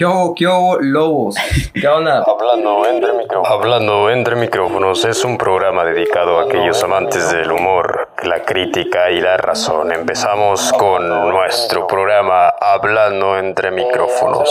¿Qué hubo, qué hubo, lobos? ¿Qué onda? Hablando entre micrófonos. Hablando entre micrófonos es un programa dedicado a aquellos amantes del humor, la crítica y la razón. Empezamos con nuestro programa Hablando entre micrófonos.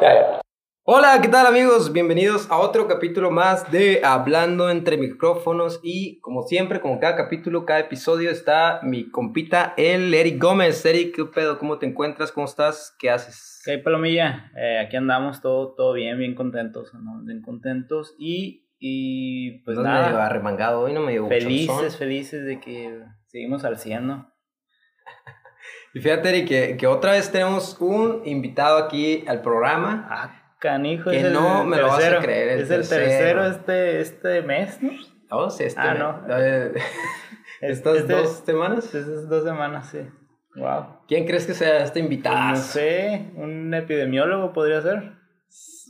Hola, ¿qué tal amigos? Bienvenidos a otro capítulo más de Hablando entre micrófonos y como siempre, como cada capítulo, cada episodio está mi compita, el Eric Gómez. Eric, ¿qué pedo? ¿Cómo te encuentras? ¿Cómo estás? ¿Qué haces? Ok, Palomilla, eh, aquí andamos todo, todo bien, bien contentos, ¿no? Bien contentos y, y pues no nada. medio arremangado hoy, no me dio Felices, felices de que seguimos al 100, ¿no? Y fíjate, Eric, que, que otra vez tenemos un invitado aquí al programa. Ah, canijo, Que es el no me lo vas a tercero. creer, el es el tercero. tercero este, este mes, ¿no? Oh, sí, este Ah, no. Estas Este- dos semanas. Estas dos semanas, sí. Wow. ¿Quién crees que sea este invitado? No sé, un epidemiólogo podría ser.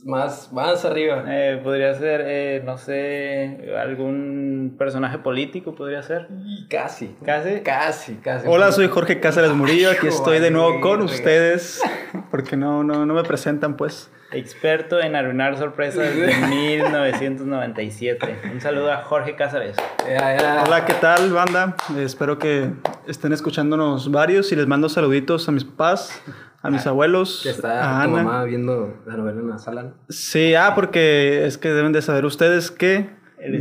Más, más arriba. Eh, podría ser, eh, no sé, algún personaje político podría ser. Casi. Casi. Casi, casi. Hola, soy Jorge Cáceres Murillo, aquí estoy de nuevo con ustedes, porque no, no, no me presentan pues. Experto en arruinar sorpresas de 1997. Un saludo a Jorge Cázares. Hola, ¿qué tal banda? Espero que estén escuchándonos varios y les mando saluditos a mis papás, a mis abuelos, Que está a tu Ana. mamá viendo la novela en la sala. Sí, ah, porque es que deben de saber ustedes que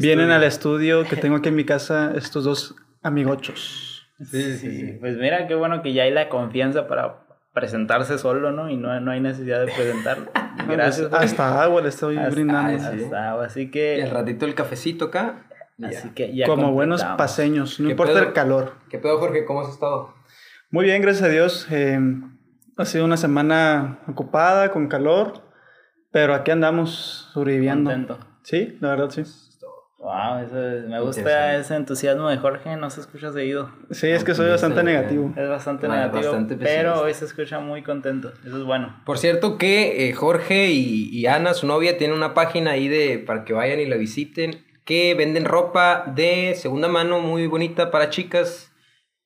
vienen al estudio que tengo aquí en mi casa estos dos amigochos. Sí, sí, sí. Pues mira, qué bueno que ya hay la confianza para presentarse solo, ¿no? Y no, no hay necesidad de presentarlo. Gracias. Pues, Hasta agua le estoy Hasta- brindando. ay, sí. hasta- así Y que, al ratito el cafecito acá. y ya. así que ya Como buenos paseños, no ¿Qué importa pedo? el calor. ¿Qué pedo, Jorge? ¿Cómo has estado? Muy bien, gracias a Dios. Eh, ha sido una semana ocupada, con calor, pero aquí andamos sobreviviendo. Contento. Sí, la verdad sí. Wow, eso es- me gusta ese entusiasmo de Jorge, no se escucha seguido. Sí, es que soy bastante negativo. Es bastante Bueno, negativo, bastante pero hoy se escucha muy contento. Eso es bueno. Por cierto que eh, Jorge y, y Ana, su novia, tienen una página ahí de para que vayan y la visiten. Que venden ropa de segunda mano muy bonita para chicas.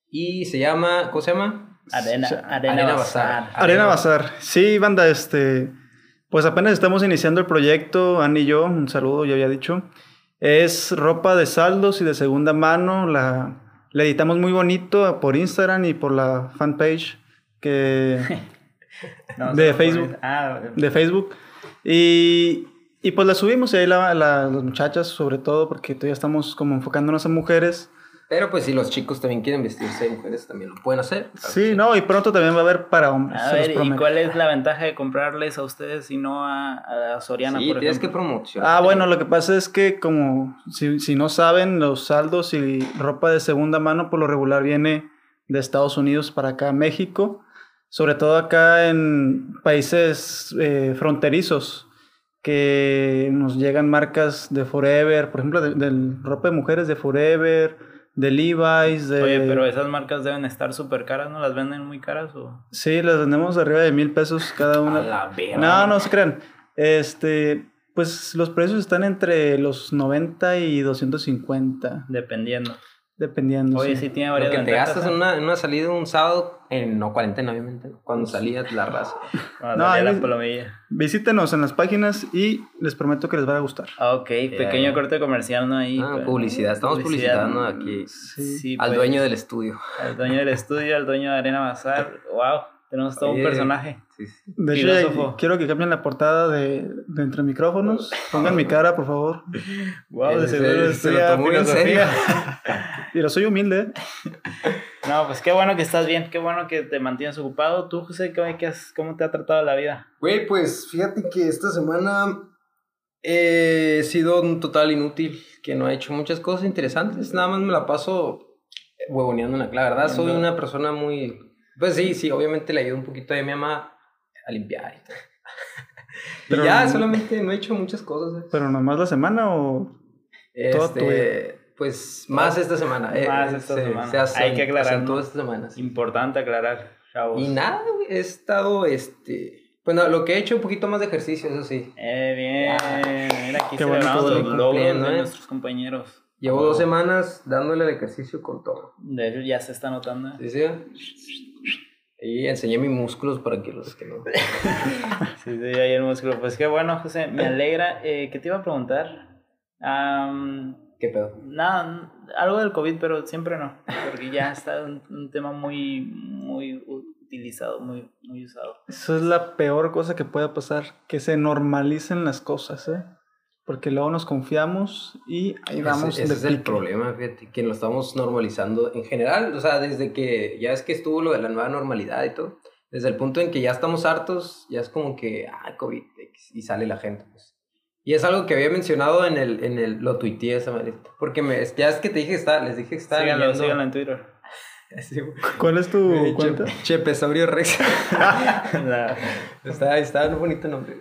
Y se llama, ¿cómo se llama? Arena, arena, Arena Bazar. Bazar. Arena Bazar. Sí, banda, este. Pues apenas estamos iniciando el proyecto, Ann y yo, un saludo, ya había dicho. Es ropa de saldos y de segunda mano. La, la editamos muy bonito por Instagram y por la fanpage que, No, De Facebook. Ah, de Facebook. Y, y pues la subimos y ahí la, la- las muchachas, sobre todo, porque todavía estamos como enfocándonos en mujeres. Pero pues si los chicos también quieren vestirse de mujeres, también lo pueden hacer. Claro Sí, que no, y pronto también va a haber para hombres. a se los ver, ¿y cuál es la ventaja de comprarles a ustedes y no a, a Soriana, Sí, por tienes que ejemplo? promocionar. Ah, bueno, lo que pasa es que como si, si no saben, los saldos y ropa de segunda mano por lo regular viene de Estados Unidos para acá a México, sobre todo acá en países eh, fronterizos que nos llegan marcas de Forever, por ejemplo, de, del ropa de mujeres de Forever, de Levi's, de... Oye, pero esas marcas deben estar súper caras, ¿no? ¿Las venden muy caras o...? Sí, las vendemos arriba de mil pesos cada una. A la verga. No, no se crean. Este, pues los precios están entre los 90 y 250, Dependiendo. dependiendo. Oye, sí. sí tiene Lo varias que te gastas en una, en una salida un sábado, en no cuarentena, obviamente, ¿no? cuando salía la raza. Cuando No, salía la palomilla. Visítenos en las páginas y les prometo que les va a gustar. Ah, Ok, pequeño corte comercial, ¿no? Ahí. Ah, pues, publicidad, estamos publicidad. publicitando aquí Sí, al pues, dueño del estudio. Al dueño del estudio, al dueño de Arena Bazar. Wow, tenemos todo un personaje. Sí, sí. De hecho, Filósofo. quiero que cambien la portada de, de Entre Micrófonos. Pongan mi cara, por favor. Wow, Eh, de se- seguro se lo estudia tomó muy en filosofía. Pero soy humilde. No, pues qué bueno que estás bien, qué bueno que te mantienes ocupado. Tú, José, ¿qué, qué has- ¿cómo te ha tratado la vida? Güey, pues fíjate que esta semana he sido un total inútil, que no he hecho muchas cosas interesantes, nada más me la paso huevoneando en la La verdad, soy una persona muy... Pues sí, sí, obviamente le ayudo un poquito a mi mamá a limpiar y todo. Y ya, no- solamente no he hecho muchas cosas. ¿eh? Pero nomás la semana o... todo Este, pues más esta semana. eh, Más esta se- semana. se hace- Hay que aclarar, acentuó ¿no? esta semana. sí. Importante aclarar, chavos. Y nada, güey, he estado, este... Bueno, lo que he hecho un poquito más de ejercicio, eso sí. Eh, bien. Mira, aquí Qué bueno celebramos todo. los logros de ¿eh? nuestros compañeros. Llevo Oh. dos semanas dándole al ejercicio con todo. De hecho, ya se está notando. ¿Sí, sí? Y enseñé mis músculos para que los que no. sí, sí, ahí el músculo. Pues qué bueno, José. Me alegra. Eh, ¿Qué te iba a preguntar? ¿Qué pedo? Nada, algo del COVID, pero siempre no. Porque ya está un, un tema muy, muy utilizado, muy, muy usado. Eso es la peor cosa que puede pasar, que se normalicen las cosas, ¿eh? Porque luego nos confiamos y ahí vamos. Ese, ese es el problema, fíjate, que lo estamos normalizando en general, o sea, desde que ya es que estuvo lo de la nueva normalidad y todo, desde el punto en que ya estamos hartos, ya es como que, ah, COVID, y sale la gente, pues. Y es algo que había mencionado en el, en el, lo tuiteé esa manera, porque me, ya es que te dije que está, les dije que estaba síganlo, leyendo... síganlo en Twitter. ¿Cuál es tu cuenta? Chepesaurio Rex. está, está un bonito nombre.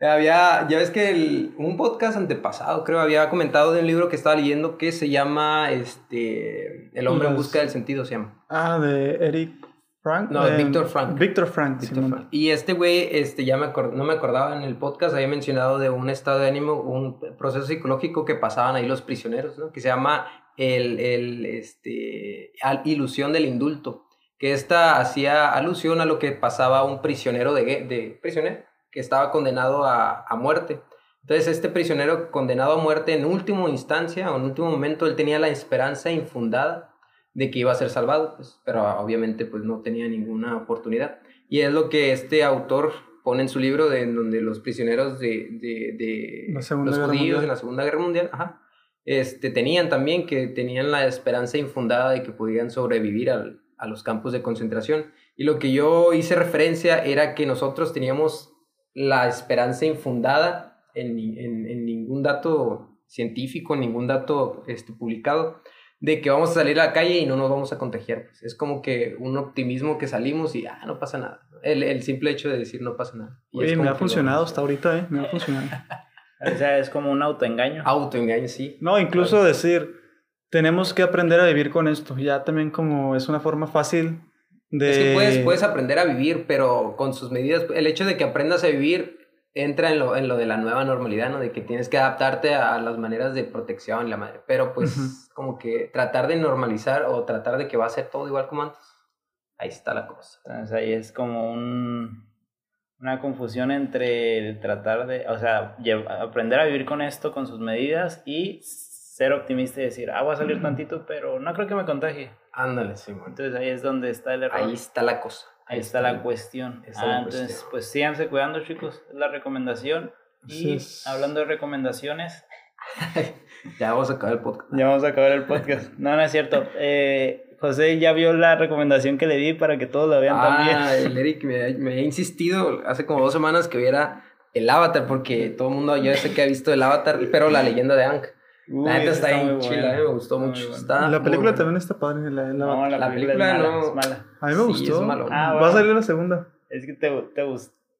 Había, ya ves que el, un podcast antepasado, creo, había comentado de un libro que estaba leyendo que se llama este El hombre en busca del sentido, se llama. Ah, de Eric Frank. No, de Víctor Frank. Víctor Frank. Frank. Y este güey, este, ya me no me acordaba en el podcast, había mencionado de un estado de ánimo, un proceso psicológico que pasaban ahí los prisioneros, ¿no? Que se llama el, el este, ilusión del indulto. Que esta hacía alusión a lo que pasaba a un prisionero de, de prisionero que estaba condenado a, a, muerte. Entonces este prisionero condenado a muerte en última instancia o en último momento él tenía la esperanza infundada de que iba a ser salvado, pues, pero obviamente pues no tenía ninguna oportunidad. Y es lo que este autor pone en su libro de en donde los prisioneros de, de, de los judíos en la Segunda Guerra Mundial ajá, este, tenían también que tenían la esperanza infundada de que podían sobrevivir al, a los campos de concentración. Y lo que yo hice referencia era que nosotros teníamos la esperanza infundada en, en, ningún dato científico, en ningún dato este, publicado, de que vamos a salir a la calle y no nos vamos a contagiar. Pues. Es como que un optimismo que salimos y, ah, no pasa nada. El, el simple hecho de decir no pasa nada. Oye, me ha funcionado hasta ahorita, ¿eh? Me ha funcionado. o sea, es como un autoengaño. Autoengaño, sí. No, incluso decir, tenemos que aprender a vivir con esto. Ya también como es una forma fácil es que puedes, puedes aprender a vivir, pero con sus medidas, el hecho de que aprendas a vivir entra en lo, en lo de la nueva normalidad, ¿no? De que tienes que adaptarte a las maneras de protección, la madre. Pero pues como que tratar de normalizar o tratar de que va a ser todo igual como antes. Ahí está la cosa. Entonces ahí es como un, una confusión entre tratar de, o sea, aprender a vivir con esto, con sus medidas y ser optimista y decir, ah, voy a salir tantito, pero no creo que me contagie. Ándale, sí, Entonces ahí es donde está el error. Ahí está la cosa. Ahí, está, la cuestión. ah, entonces, pues síganse cuidando, chicos. Es la recomendación. Y hablando de recomendaciones. ya vamos a acabar el podcast. Ya vamos a acabar el podcast. No, no es cierto. Eh, José ya vio la recomendación que le di para que todos la vean ah, también. El Eric me, me ha insistido hace como dos semanas que viera el Avatar, porque todo el mundo, yo sé que ha visto el Avatar, pero la leyenda de Ank la neta está, ahí chila, me gustó mucho. Está la película también está padre. La, no, la, película, no. Es mala. A mí me gustó. Ah, Va a salir la segunda. Es que te, te,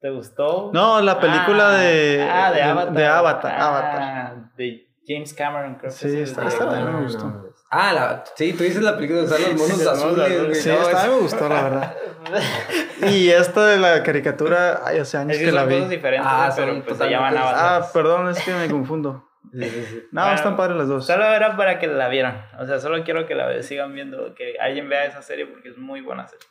te gustó. No, la película ah, de, ah, de, Avatar. De Avatar. Ah, Avatar. De James Cameron, creo sí, que está, está, está, me gustó. Ah, la, sí, tú dices la película de usar los monos azules. Sí, esta me gustó, la verdad. y esta de la caricatura, hay hace años es que, que la vi. diferentes, ah, pero pues se llaman Avatar. Ah, perdón, es que me confundo. No, están padres las dos. Solo era para que la vieran. O sea, solo quiero que la sigan viendo, que alguien vea esa serie porque es muy buena serie.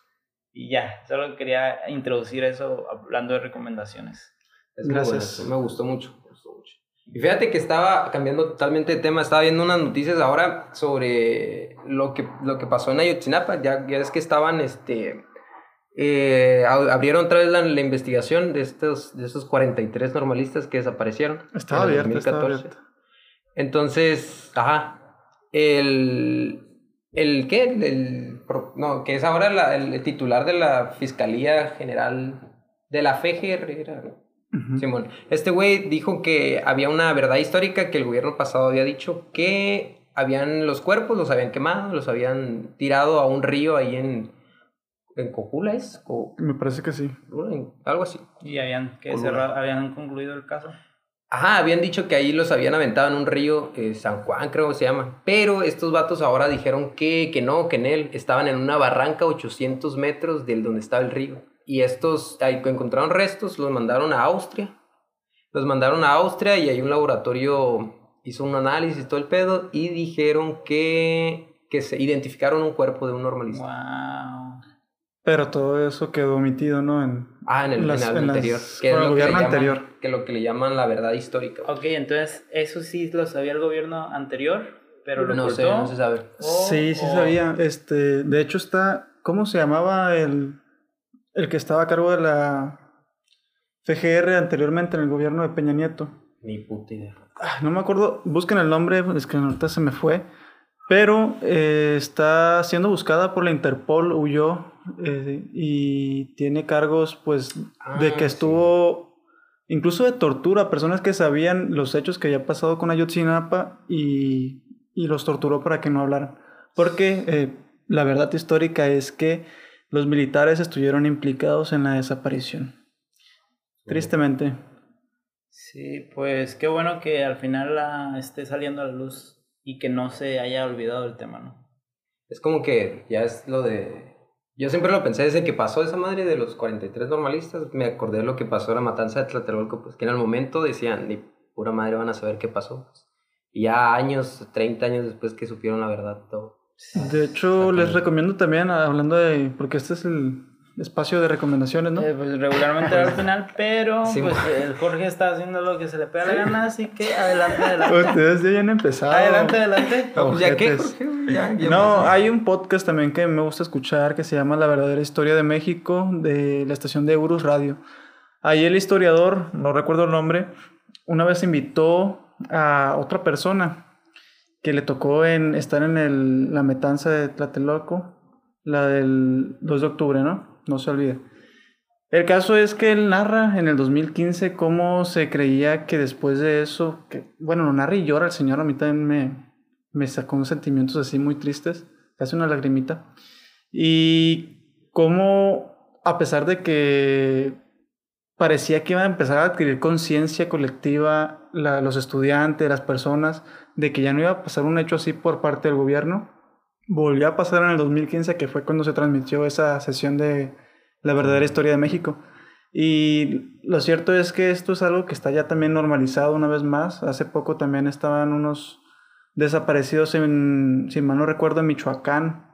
Y ya, solo quería introducir eso hablando de recomendaciones. Gracias. me gustó mucho, me gustó mucho. Y fíjate que estaba cambiando totalmente de tema. Estaba viendo unas noticias ahora sobre lo que, lo que pasó en Ayotzinapa. Ya, ya es que estaban, este... Eh, abrieron otra vez la, la, investigación de estos, de esos 43 normalistas que desaparecieron. Estaba abierta, estaba abierta. Entonces, ajá, el, el ¿qué? El, no, que es ahora el, titular de la Fiscalía General de la FGR, era, Simón. Este güey dijo que había una verdad histórica que el gobierno pasado había dicho que habían los cuerpos, los habían quemado, los habían tirado a un río ahí en, en Cocula, ¿es? Me parece que sí. Algo así. ¿Y habían, que cerrado, habían concluido el caso? Ajá, habían dicho que ahí los habían aventado en un río, eh, San Juan creo que se llama. Pero estos vatos ahora dijeron que, que no, que en él estaban en una barranca 800 metros del donde estaba el río. Y estos ahí encontraron restos, los mandaron a Austria. Los mandaron a Austria y hay un laboratorio hizo un análisis todo el pedo y dijeron que, que se identificaron un cuerpo de un normalista. Wow. Pero todo eso quedó omitido, ¿no? En, Ah, en el, las- en el en anterior. Que es el lo que, le gobierno llaman, anterior. que lo que le llaman la verdad histórica. Ok, entonces eso sí lo sabía el gobierno anterior, pero lo no sé, no se sabe. sí, sí sabía. Este, de hecho está, ¿cómo se llamaba el, el que estaba a cargo de la FGR anteriormente en el gobierno de Peña Nieto? Ni puta idea. Ah, no me acuerdo, busquen el nombre, es que ahorita se me fue. Pero eh, está siendo buscada por la Interpol, huyó eh, y tiene cargos, pues, de Ah, que sí. estuvo, incluso de tortura, a personas que sabían los hechos que había pasado con Ayotzinapa y, y los torturó para que no hablaran. Porque eh, la verdad histórica es que los militares estuvieron implicados en la desaparición. Tristemente. Sí, pues qué bueno que al final la esté saliendo a la luz y que no se haya olvidado el tema, ¿no? Es como que ya es lo de... Yo siempre lo pensé desde que pasó esa madre de los 43 normalistas. Me acordé de lo que pasó en la matanza de Tlatelolco, pues que en el momento decían, ni pura madre van a saber qué pasó. pues. Y ya años, 30 años después que supieron la verdad todo. De hecho, les recomiendo también, hablando de, porque este es el espacio de recomendaciones, ¿no? Eh, pues regularmente al final, pero Sí, pues el Jorge está haciendo lo que se le pega la gana, así que adelante, adelante. Ustedes ya han empezado. Adelante, adelante. No, pues, ¿Ya qué? Ojetes. Jorge? Ya- ya No, hay un podcast también que me gusta escuchar que se llama La verdadera historia de México de la estación de Eurus Radio. Ahí el historiador, no recuerdo el nombre, una vez invitó a otra persona que le tocó en estar en el, la metanza de Tlatelolco, la del 2 de octubre, ¿no? No se olvide. El caso es que él narra en el 2015 cómo se creía que después de eso, bueno, lo narra y llora el señor, a mí también me, me sacó unos sentimientos así muy tristes, casi una lagrimita. Y cómo, a pesar de que parecía que iban a empezar a adquirir conciencia colectiva los estudiantes, las personas, de que ya no iba a pasar un hecho así por parte del gobierno, volvió a pasar en el 2015, que fue cuando se transmitió esa sesión de la verdadera historia de México. Y lo cierto es que esto es algo que está ya también normalizado una vez más. Hace poco también estaban unos desaparecidos en, si mal no recuerdo, en Michoacán.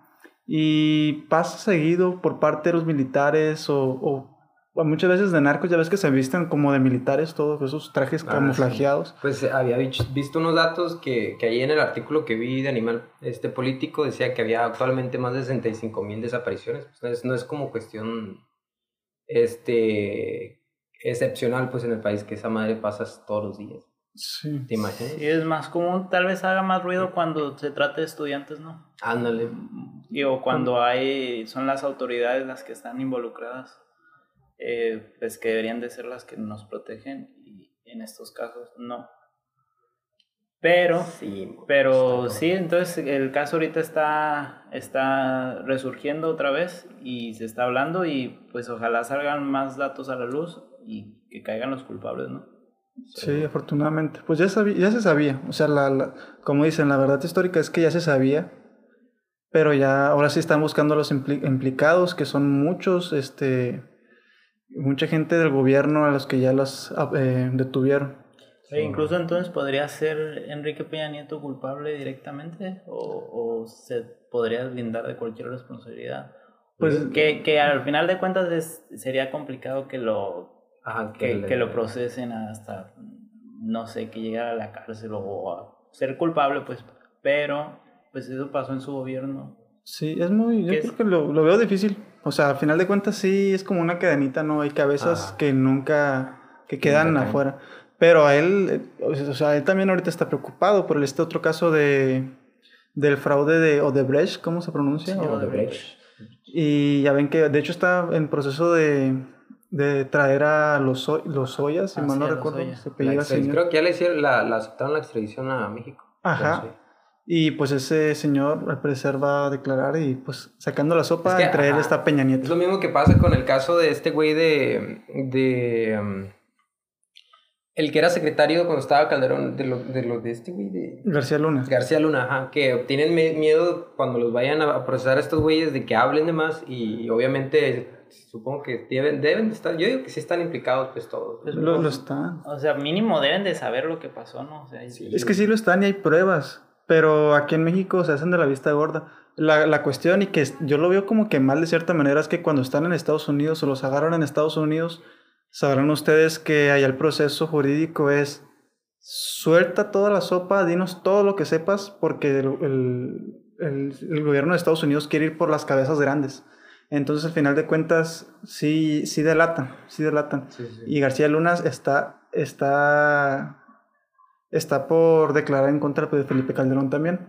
Y pasa seguido por parte de los militares o, o- o muchas veces de narcos, ya ves que se visten como de militares, todos esos trajes Ah, camuflajeados. Pues eh, había visto unos datos que, que ahí en el artículo que vi de Animal este Político decía que había actualmente más de 65 mil desapariciones. Pues no, es, no es como cuestión este excepcional pues en el país que esa madre pasa todos los días. Sí. ¿Te imaginas? Sí, es más común, tal vez haga más ruido cuando se trata de estudiantes, ¿no? Ándale. Y o cuando hay, son las autoridades las que están involucradas, eh, pues que deberían de ser las que nos protegen y en estos casos no. Pero, Sí. pero sí, entonces el caso ahorita está, está resurgiendo otra vez y se está hablando y pues ojalá salgan más datos a la luz y que caigan los culpables, ¿no? Sí, afortunadamente. Pues ya, sabía, ya se sabía. O sea, la, la- como dicen, la verdad histórica es que ya se sabía. Pero ya, ahora sí están buscando a los impli- implicados, que son muchos, este, mucha gente del gobierno a los que ya los ah, eh, detuvieron. E incluso entonces podría ser Enrique Peña Nieto culpable directamente o, o se podría deslindar de cualquier responsabilidad. Pues- que, que al final de cuentas es- sería complicado que lo, Ajá, que, le- que lo procesen hasta, no sé, que llegara a la cárcel o a ser culpable, pues, pero pues eso pasó en su gobierno. Sí, es muy, yo ¿Qué creo es? que lo, lo veo difícil. O sea, al final de cuentas sí es como una cadenita, ¿no? Hay cabezas Ajá. que nunca, que quedan nunca afuera. Pero a él, eh, o sea, él también ahorita está preocupado por este otro caso de, del fraude de Odebrecht, ¿cómo se pronuncia? Sí, Odebrecht. Y ya ven que, de hecho, está en proceso de, de traer a los, los Ollas, si Ah, mal sí, no a los recuerdo, se la creo que ya le hicieron la, la aceptaron la extradición a México. Ajá. Y pues ese señor al parecer va a declarar y pues sacando la sopa, Es que, entre él está Peña Es Nieto. lo mismo que pasa con el caso de este güey de. de um, el que era secretario cuando estaba Calderón, de lo de, lo de este güey de. García Luna. García Luna, ajá, que tienen miedo cuando los vayan a procesar a estos güeyes de que hablen de más y obviamente supongo que deben, deben de estar, yo digo que sí están implicados pues todos. Pues, Lo, lo están. O sea, mínimo deben de saber lo que pasó, ¿no? O sea, Sí. Es que sí lo están y hay pruebas. Pero aquí en México se hacen de la vista gorda. La, la cuestión, y que yo lo veo como que mal de cierta manera, es que cuando están en Estados Unidos o los agarran en Estados Unidos, sabrán ustedes que allá el proceso jurídico es suelta toda la sopa, dinos todo lo que sepas, porque el, el, el, el gobierno de Estados Unidos quiere ir por las cabezas grandes. Entonces, al final de cuentas, sí, sí delatan, sí delatan. Sí, sí. Y García Lunas está, está, está por declarar en contra de Felipe Calderón también.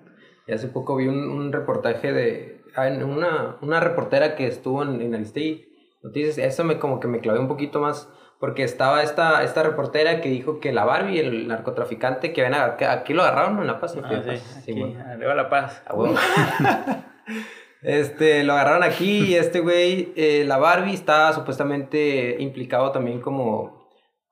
Y hace poco vi un, un reportaje de ah, una, una reportera que estuvo en, en Aristegui Noticias. Eso me como que me clavé un poquito más porque estaba esta, esta reportera que dijo que la Barbie, el narcotraficante que ven a, que aquí lo agarraron en La Paz. Ah, sí, Paz, aquí, bueno. arriba La Paz. A huevo. Este, lo agarraron aquí y este güey, eh, la Barbie está supuestamente implicado también como,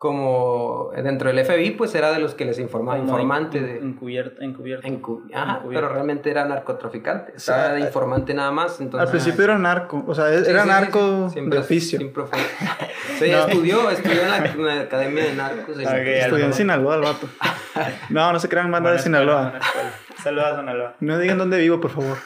como dentro del FBI, pues era de los que les informaba, Como informante en- de... Encubierto. encubierto. encu- ajá, encubierto. pero realmente era narcotraficante, estaba de informante nada más, entonces... Al principio era narco, o sea, era sí, sí, narco sí, de oficio. Siempre fue. Sí, estudió, estudió en la, en la academia de narcos. en- Ok, Estudió en Sinaloa el vato. No, no se crean banda de Sinaloa. Saludos a Sinaloa. No digan dónde vivo, por favor.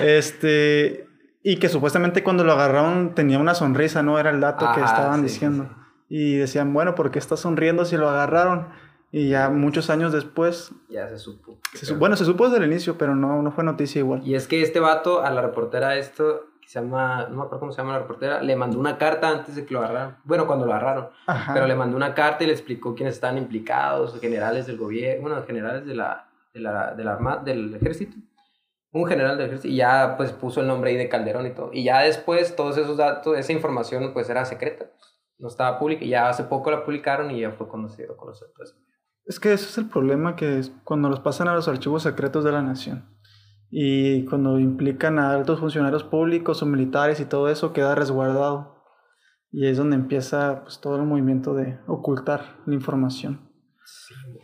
Este. Y que supuestamente cuando lo agarraron tenía una sonrisa, ¿no? Era el dato que estaban sí, diciendo. Y decían, bueno, ¿por qué está sonriendo si lo agarraron? Y ya muchos años después. Ya se supo. se su- bueno, se supo desde el inicio, pero no, no fue noticia igual. Y es que este vato, a la reportera esto, que se llama, no me acuerdo cómo se llama la reportera, le mandó una carta antes de que lo agarraran. Bueno, cuando lo agarraron. Ajá. Pero le mandó una carta y le explicó quiénes estaban implicados, generales del gobierno, bueno, generales de la, de la, de la del ejército. Un general del ejército. Y ya pues puso el nombre ahí de Calderón y todo. Y ya después todos esos datos, esa información pues era secreta. No estaba pública. Ya hace poco la publicaron y ya fue a conocer todo eso. Es que ese es el problema que es cuando los pasan a los archivos secretos de la nación. Y cuando implican a altos funcionarios públicos o militares y todo eso queda resguardado. Y es donde empieza pues, todo el movimiento de ocultar la información.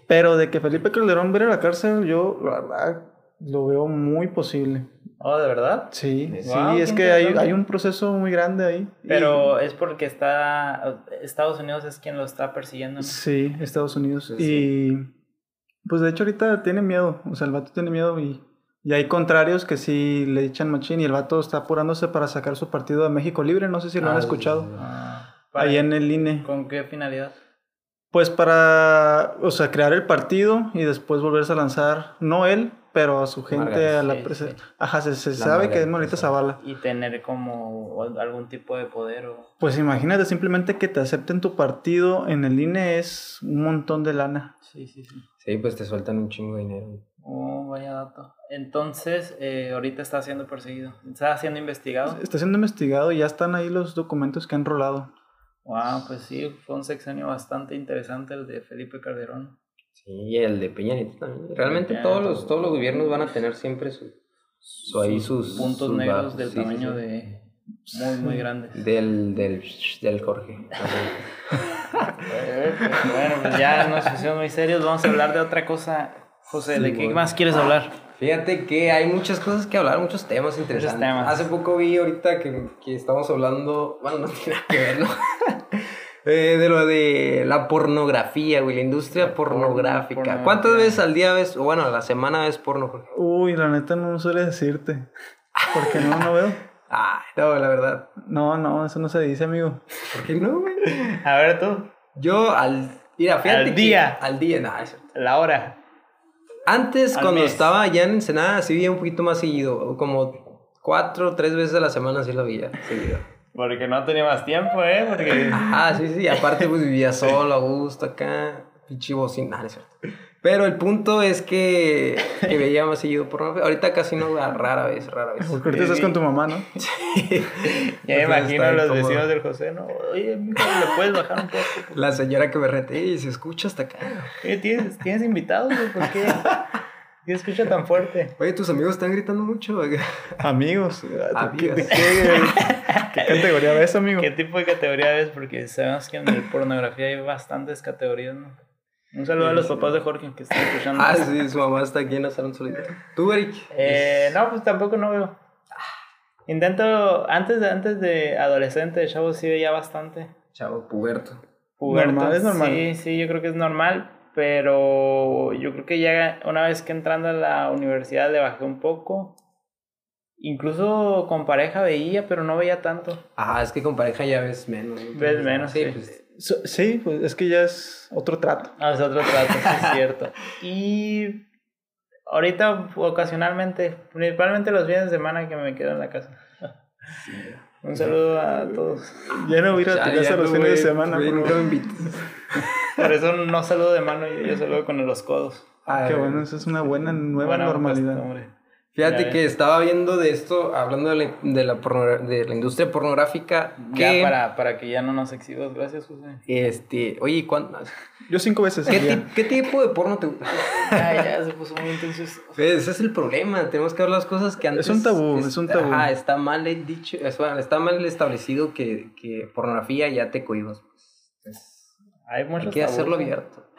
Pero de que Felipe Calderón viera a la cárcel, yo la verdad lo veo muy posible. Oh, ¿de verdad? Sí, Wow, sí, es que hay, hay un proceso muy grande ahí. Y- Pero es porque está. Estados Unidos es quien lo está persiguiendo. Sí, Estados Unidos. Sí, y pues de hecho ahorita tiene miedo, o sea, el vato tiene miedo y, y hay contrarios que sí le echan machín y el vato está apurándose para sacar su partido de México Libre, no sé si lo han escuchado. Ah, ahí en el INE. ¿Con qué finalidad? Pues para, o sea, crear el partido y después volverse a lanzar, no él, pero a su gente, Margarita, a la sí, presa- sí. Ajá, se, se La sabe que es Margarita. Zavala. Y tener como algún tipo de poder o. Pues imagínate, simplemente que te acepten tu partido en el INE es un montón de lana. Sí, sí, sí. Sí, pues te sueltan un chingo de dinero. Oh, vaya dato. Entonces, eh, ahorita está siendo perseguido. Está siendo investigado. Está siendo investigado y ya están ahí los documentos que han rolado. Wow, pues sí, fue un sexenio bastante interesante el de Felipe Calderón. Sí, y el de Peña Nieto también. Realmente todos los, todos los gobiernos van a tener siempre su, su ahí sus puntos sus negros bajos. del Sí, tamaño sí. de muy, muy grandes. Del, del, del Jorge. Bueno, pues ya nos pusimos muy serios. Vamos a hablar de otra cosa. José, ¿de qué bueno. más quieres hablar? Fíjate que hay muchas cosas que hablar, muchos temas interesantes. temas. Hace poco vi ahorita que, que estamos hablando, bueno, no tiene nada que ver, ¿no? Eh, de lo de la pornografía, güey, la industria pornográfica. ¿Cuántas veces al día ves, o bueno, a la semana ves porno, Jorge? Uy, la neta no suele decirte. Porque no, no veo. Ah, no, la verdad. No, no, eso no se dice, amigo. ¿Por qué no, güey? A ver tú, Yo al... Mira, fíjate Al que- día. al día, no, eso. la hora. Antes, Al cuando mes. estaba allá en Ensenada, sí veía un poquito más seguido. Como cuatro o tres veces a la semana sí lo veía seguido. Porque no tenía más tiempo, ¿eh? Porque... Ah, sí, sí. Aparte, pues vivía solo, a gusto acá. Pinche. Ah, no es cierto. Pero el punto es que, que veía más seguido por Ahorita casi no, rara vez, rara vez. Porque ahorita estás con tu mamá, ¿no? Ya me imagino a los incómodo. vecinos del José, ¿no? Oye, mijo, ¿le puedes bajar un poco? La señora que me rete, y se escucha hasta acá. Oye, ¿tienes, ¿tienes invitados, güey? ¿Por qué? ¿Qué escucha tan fuerte? Oye, tus amigos están gritando mucho. Amigos. ¿Qué, Amigas. qué- qué categoría ves, amigo? ¿Qué tipo de categoría ves? Porque sabemos que en el pornografía hay bastantes categorías, ¿no? Un saludo a los papás de Jorge que están escuchando. Ah, sí, su mamá está aquí en la salón solita. ¿Tú, Eric? Eh, no, pues tampoco no veo. Intento, antes de, antes de adolescente, chavo, sí veía bastante. Chavo, puberto. Puberto, Normal, es normal. Sí, sí, yo creo que es normal, pero yo creo que ya una vez que entrando a la universidad le bajé un poco. Incluso con pareja veía, pero no veía tanto. Ah, es que con pareja ya ves menos. ¿no? Ves menos, Sí, sí. pues. So- Sí, pues es que ya es otro trato. Ah, es otro trato, sí es cierto. Y ahorita ocasionalmente, principalmente los fines de semana que me quedo en la casa. Un saludo a todos. Ya no voy a ir a tu Ya, casa ya, los fines de semana. por nunca me invites. Por eso no saludo de mano, yo, yo saludo con los codos. Ah, Qué bueno, esa es una buena nueva Buena normalidad. costumbre. Fíjate Ya que estaba viendo de esto, hablando de la, de la, porno- de la industria pornográfica, que... Ya para, para que ya no nos exhibas, gracias José. Este, oye, ¿cuán- Yo cinco veces ¿qué, ti- qué tipo de porno te gusta? Ya, ya se puso muy intenso. Pues, ese es el problema, tenemos que hablar las cosas que antes... un tabú, es un tabú. Ajá, está mal dicho, es- bueno, está mal establecido que, que pornografía ya te cohibas. Pues, Hay hay muchos que hacerlo ¿no? abierto.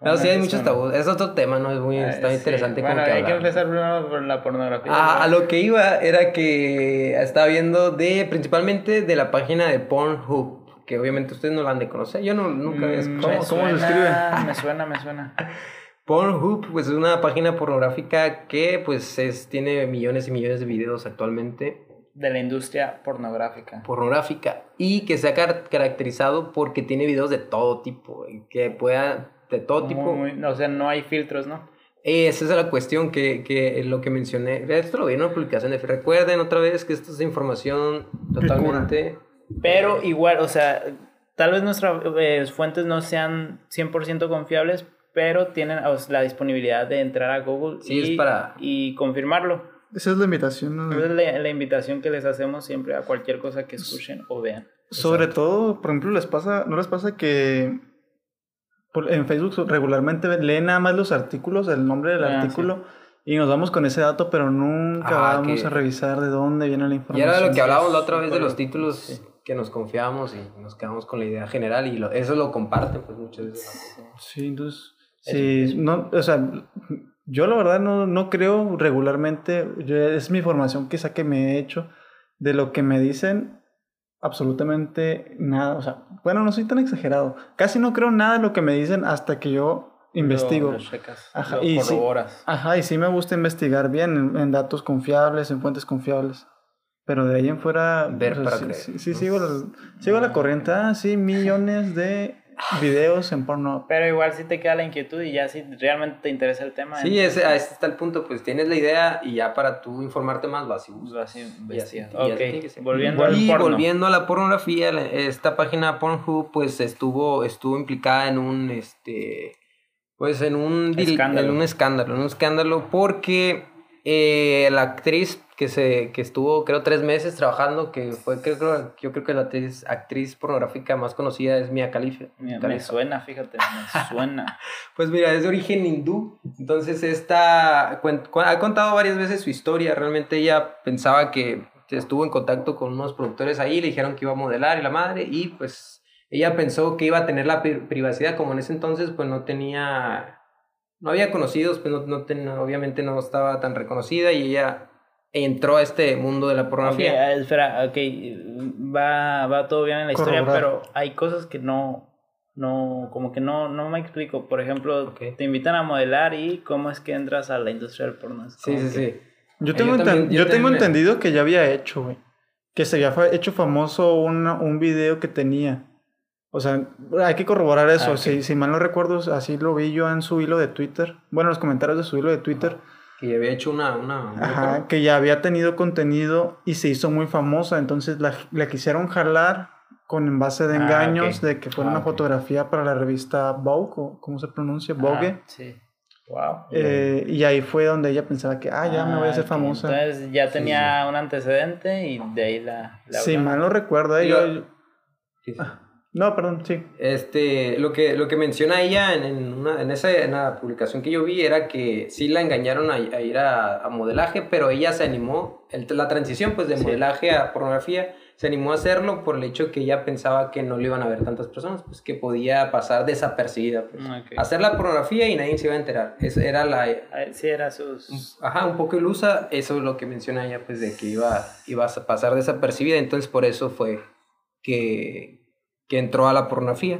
No, Bueno, sí hay muchos no. tabús, es otro tema, ¿no? Es muy, Ah, está sí. interesante Bueno, como que hay que empezar primero por la pornografía. Ah, a ¿no? lo que iba era que estaba viendo de principalmente de la página de Pornhub, que obviamente ustedes no la han de conocer. Yo no, nunca había Mm, escuchado. me ¿Cómo se suena, Me suena, me suena. Pornhub, pues es una página pornográfica que pues es, tiene millones y millones de videos actualmente De la industria pornográfica. pornográfica y que se ha car- caracterizado porque tiene videos de todo tipo, y que pueda de todo tipo. Muy- muy- o sea, no hay filtros, ¿no? Esa es la cuestión que, que lo que mencioné. Esto lo vi en una publicación de Recuerden otra vez que esto es información totalmente. Pero igual, o sea, tal vez nuestras eh, fuentes no sean 100% confiables, pero tienen o sea, la disponibilidad de entrar a Google Sí, y, es para- y confirmarlo. Esa es la invitación. ¿no? Esa es la, la invitación que les hacemos siempre a cualquier cosa que escuchen o vean. Sobre todo, por ejemplo, les pasa, ¿no les pasa que por- en Facebook regularmente leen nada más los artículos, el nombre del Ah, artículo, y nos vamos con ese dato, pero nunca Ah, vamos que- a revisar de dónde viene la Y información. era de lo que hablábamos la otra vez de los títulos que nos confiábamos y nos quedamos con la idea general y lo- eso lo comparten pues muchas veces. Sí, entonces, sí, no, o sea, yo la verdad no, no creo regularmente, yo- es mi formación quizá que me he hecho, de lo que me dicen, absolutamente nada, o sea, bueno, no soy tan exagerado, casi no creo nada de lo que me dicen hasta que yo investigo. Lo, lo checas, Ajá, lo y sí. corroboras. Ajá, y sí me gusta investigar bien en, en datos confiables, en fuentes confiables. Pero de ahí en fuera. Ver para sí, creer, Sí, sí, sigo, la, sigo la corriente. Ah, sí, millones de videos en porno. Pero igual sí te queda la inquietud y ya si realmente te interesa el tema. Sí, ese, a ese está el punto, pues tienes la idea y ya para tú informarte más vas y buscas. Volviendo al y porno. volviendo a la pornografía, esta página Pornhub pues estuvo estuvo implicada en un este pues en un Escándalo. en un escándalo, en un escándalo porque eh, la actriz que se que estuvo creo tres meses trabajando que fue creo, creo- yo creo que la actriz, actriz pornográfica más conocida es Mia Khalifa. Me, suena, fíjate, me suena. Pues mira, es de origen hindú, entonces esta cuen- cu- ha contado varias veces su historia, realmente ella pensaba que estuvo en contacto con unos productores ahí, le dijeron que iba a modelar y la madre, y pues ella pensó que iba a tener la pri- privacidad, como en ese entonces pues no tenía, no había conocidos, pues no, no ten- obviamente no estaba tan reconocida y ella entró a este mundo de la pornografía. ah, espera, ok, va, va todo bien en la historia, pero hay cosas que no, no, como que no, no me explico. Por ejemplo, Ok. te invitan a modelar y cómo es que entras a la industria del porno. Sí, sí, que- sí. Yo tengo, yo también- yo yo tengo también entendido que ya había hecho, güey. Que se había fa- hecho famoso una- un video que tenía. O sea, hay que corroborar eso. Ah, si, si mal no recuerdo, así lo vi yo en su hilo de Twitter. Bueno, en los comentarios de su hilo de Twitter. Que había hecho una... una, una- Ajá, que ya había tenido contenido y se hizo muy famosa. Entonces la, la quisieron jalar con en base de Ah, engaños de que fuera Ah, una ok. fotografía para la revista Vogue, ¿cómo se pronuncia? Vogue. Ah, sí. Wow. Eh, y ahí fue donde ella pensaba que, ah, ya me voy a hacer famosa. Entonces ya tenía un antecedente y de ahí la... la Si hablamos. mal no recuerdo, eh, Yo- yo- Sí, sí. No, perdón, sí. Este, lo que, lo que menciona ella en, en una, en, esa, en la publicación que yo vi era que sí la engañaron a, a ir a, a modelaje, pero ella se animó, el- la transición pues de Sí. modelaje a pornografía, se animó a hacerlo por el hecho que ella pensaba que no le iban a ver tantas personas, pues que podía pasar desapercibida. Pues. Ok. Hacer la pornografía y nadie se iba a enterar. Eso era la... Ah, Sí, era sus... Ajá, un poco ilusa, eso es lo que menciona ella, pues de que iba, iba a pasar desapercibida, entonces por eso fue que, que entró a la pornografía.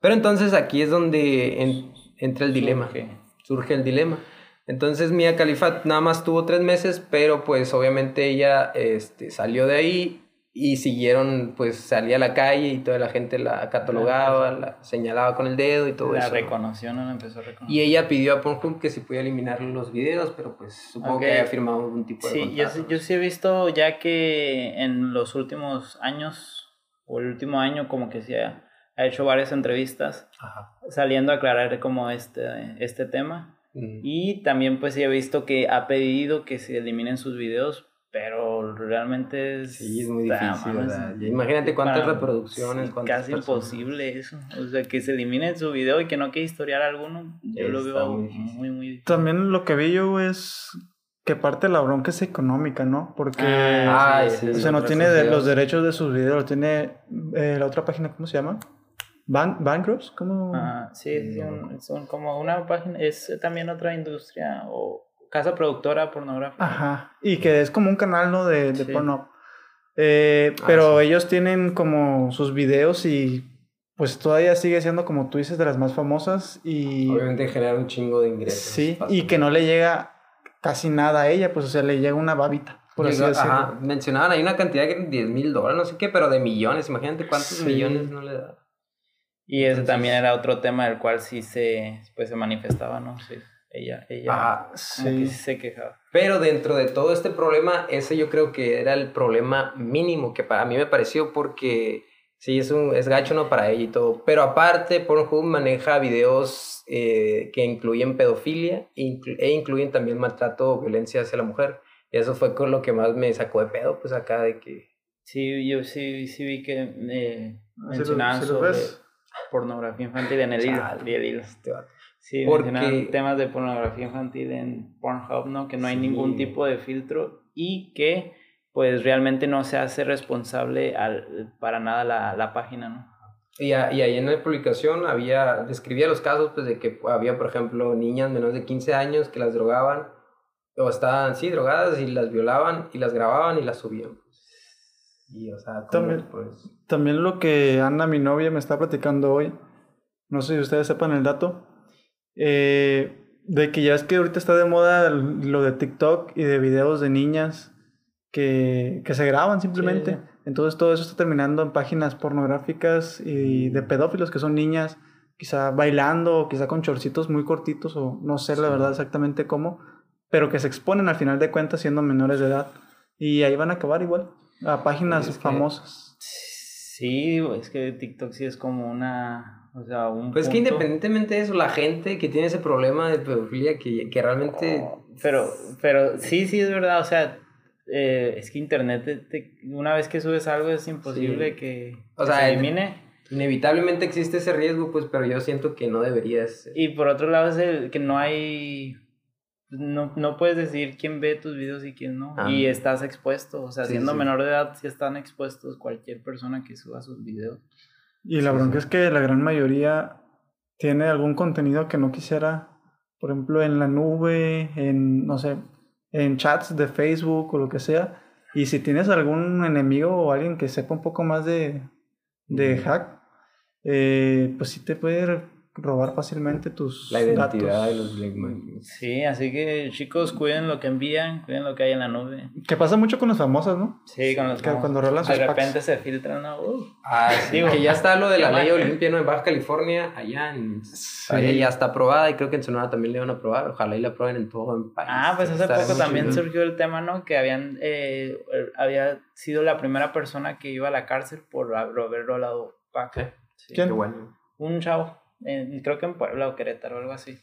Pero entonces aquí es donde en- entra el dilema. Surge. Surge el dilema. Entonces Mia Khalifa nada más tuvo tres meses, pero pues obviamente ella este, salió de ahí y siguieron, pues salía a la calle y toda la gente la catalogaba, la señalaba con el dedo y todo La eso. ¿no? reconoció, no la empezó a reconocer. Y ella pidió a Pornhub que si podía eliminar los videos, pero pues supongo que había firmado algún tipo de Sí, yo, contrato. sí- yo sí he visto ya que en los últimos años, o el último año, como que se ha, ha hecho varias entrevistas Ajá. saliendo a aclarar como este, este tema. Mm. Y también pues sí he visto que ha pedido que se eliminen sus videos, pero realmente es... Sí, es muy difícil, ¿verdad? Imagínate cuántas para- reproducciones, sí, cuántas Casi personas. imposible eso. O sea, que se elimine su video y que no quede historial alguno, yo lo Está veo muy muy, difícil. muy, difícil. También lo que vi yo es que parte de la bronca es económica, ¿no? Porque Ah, sí, sí, o sí, sea, no tiene de- los derechos de sus videos, lo tiene eh, la otra página, ¿cómo se llama? Bancroft, ¿cómo? Ah, sí, sí, un- son como una página, es también otra industria o casa productora pornográfica. Ajá. Y que es como un canal, ¿no? De, de Sí. porno. Eh, Ah, pero sí. ellos tienen como sus videos y pues todavía sigue siendo, como tú dices, de las más famosas y... Obviamente genera un chingo de ingresos. Sí, y que no le llega casi nada a ella, pues o sea, le llega una babita, por así Llegó- decirlo. ajá, mencionaban ahí una cantidad que 10 mil dólares, no sé qué, pero de millones. Imagínate cuántos Sí. millones no le da. Y ese Entonces- también era otro tema del cual sí se, pues, se manifestaba, ¿no? Sí, ella, ella Ajá. como que Sí. sí se quejaba. Pero dentro de todo este problema, ese yo creo que era el problema mínimo que para mí me pareció porque sí es un es gacho no para ella y todo. Pero aparte, Pornhub maneja videos eh, que incluyen pedofilia inclu- e incluyen también maltrato o violencia hacia la mujer. Y eso fue con lo que más me sacó de pedo, pues acá de que... Sí, yo sí, sí vi que eh, ¿Sí lo- mencionaban sobre pornografía infantil en el hilo. Este. Sí, Porque- mencionaban temas de pornografía infantil en Pornhub, ¿no? Que no hay Sí. ningún tipo de filtro y que pues realmente no se hace responsable al, para nada la, la página, ¿no? Y, a- y ahí en la publicación había, describía los casos pues de que había, por ejemplo, niñas menores de 15 años que las drogaban o estaban, sí, drogadas y las violaban y las grababan y las subían. Y, o sea, como, También- pues... También lo que Ana, mi novia, me está platicando hoy, no sé si ustedes sepan el dato, eh, de que ya es que ahorita está de moda lo de TikTok y de videos de niñas que, que se graban simplemente. Sí. Entonces todo eso está terminando en páginas pornográficas y de pedófilos que son niñas, quizá bailando, o quizá con chorcitos muy cortitos, o no sé la Sí. verdad exactamente cómo, pero que se exponen al final de cuentas siendo menores de edad. Y ahí van a acabar igual, a páginas Es que- famosas. Sí, es que TikTok sí es como una, o sea, un Pues es que punto- independientemente de eso, la gente que tiene ese problema de pedofilia que, que realmente... Pero, pero sí, sí es verdad, o sea, eh, es que internet, te- te- una vez que subes algo es imposible Sí. que, O que sea, se el- elimine. Inevitablemente existe ese riesgo, pues, pero yo siento que no debería ser. Y por otro lado es el que no hay, no, no puedes decidir quién ve tus videos y quién no. Ah. Y estás expuesto, o sea, Sí, siendo sí. menor de edad, sí están expuestos cualquier persona que suba sus videos. Y la Sí, bronca sí. es que la gran mayoría tiene algún contenido que no quisiera, por ejemplo, en la nube, en, no sé, en chats de Facebook o lo que sea. Y si tienes algún enemigo o alguien que sepa un poco más de, de hack, eh, pues sí te puede robar fácilmente tus La identidad datos. de los imágenes. Sí, así que chicos, cuiden lo que envían, cuiden lo que hay en la nube. Que pasa mucho con las famosas, ¿no? Sí, con los Que cuando rolan sus de packs. repente se filtran, ¿no? Uh, Ah, sí, que ya está lo de la ley. Olimpia ¿no? en Baja California, allá en... allá ya está aprobada y creo que en Sonora también le van a aprobar. Ojalá y la aprueben en todo el país. Ah, pues hace poco también chido. surgió el tema, ¿no? Que habían, eh, había sido la primera persona que iba a la cárcel por haber rolado pack. Sí. ¿Quién? Qué bueno. Un chavo, en- creo que en Puebla o Querétaro algo así.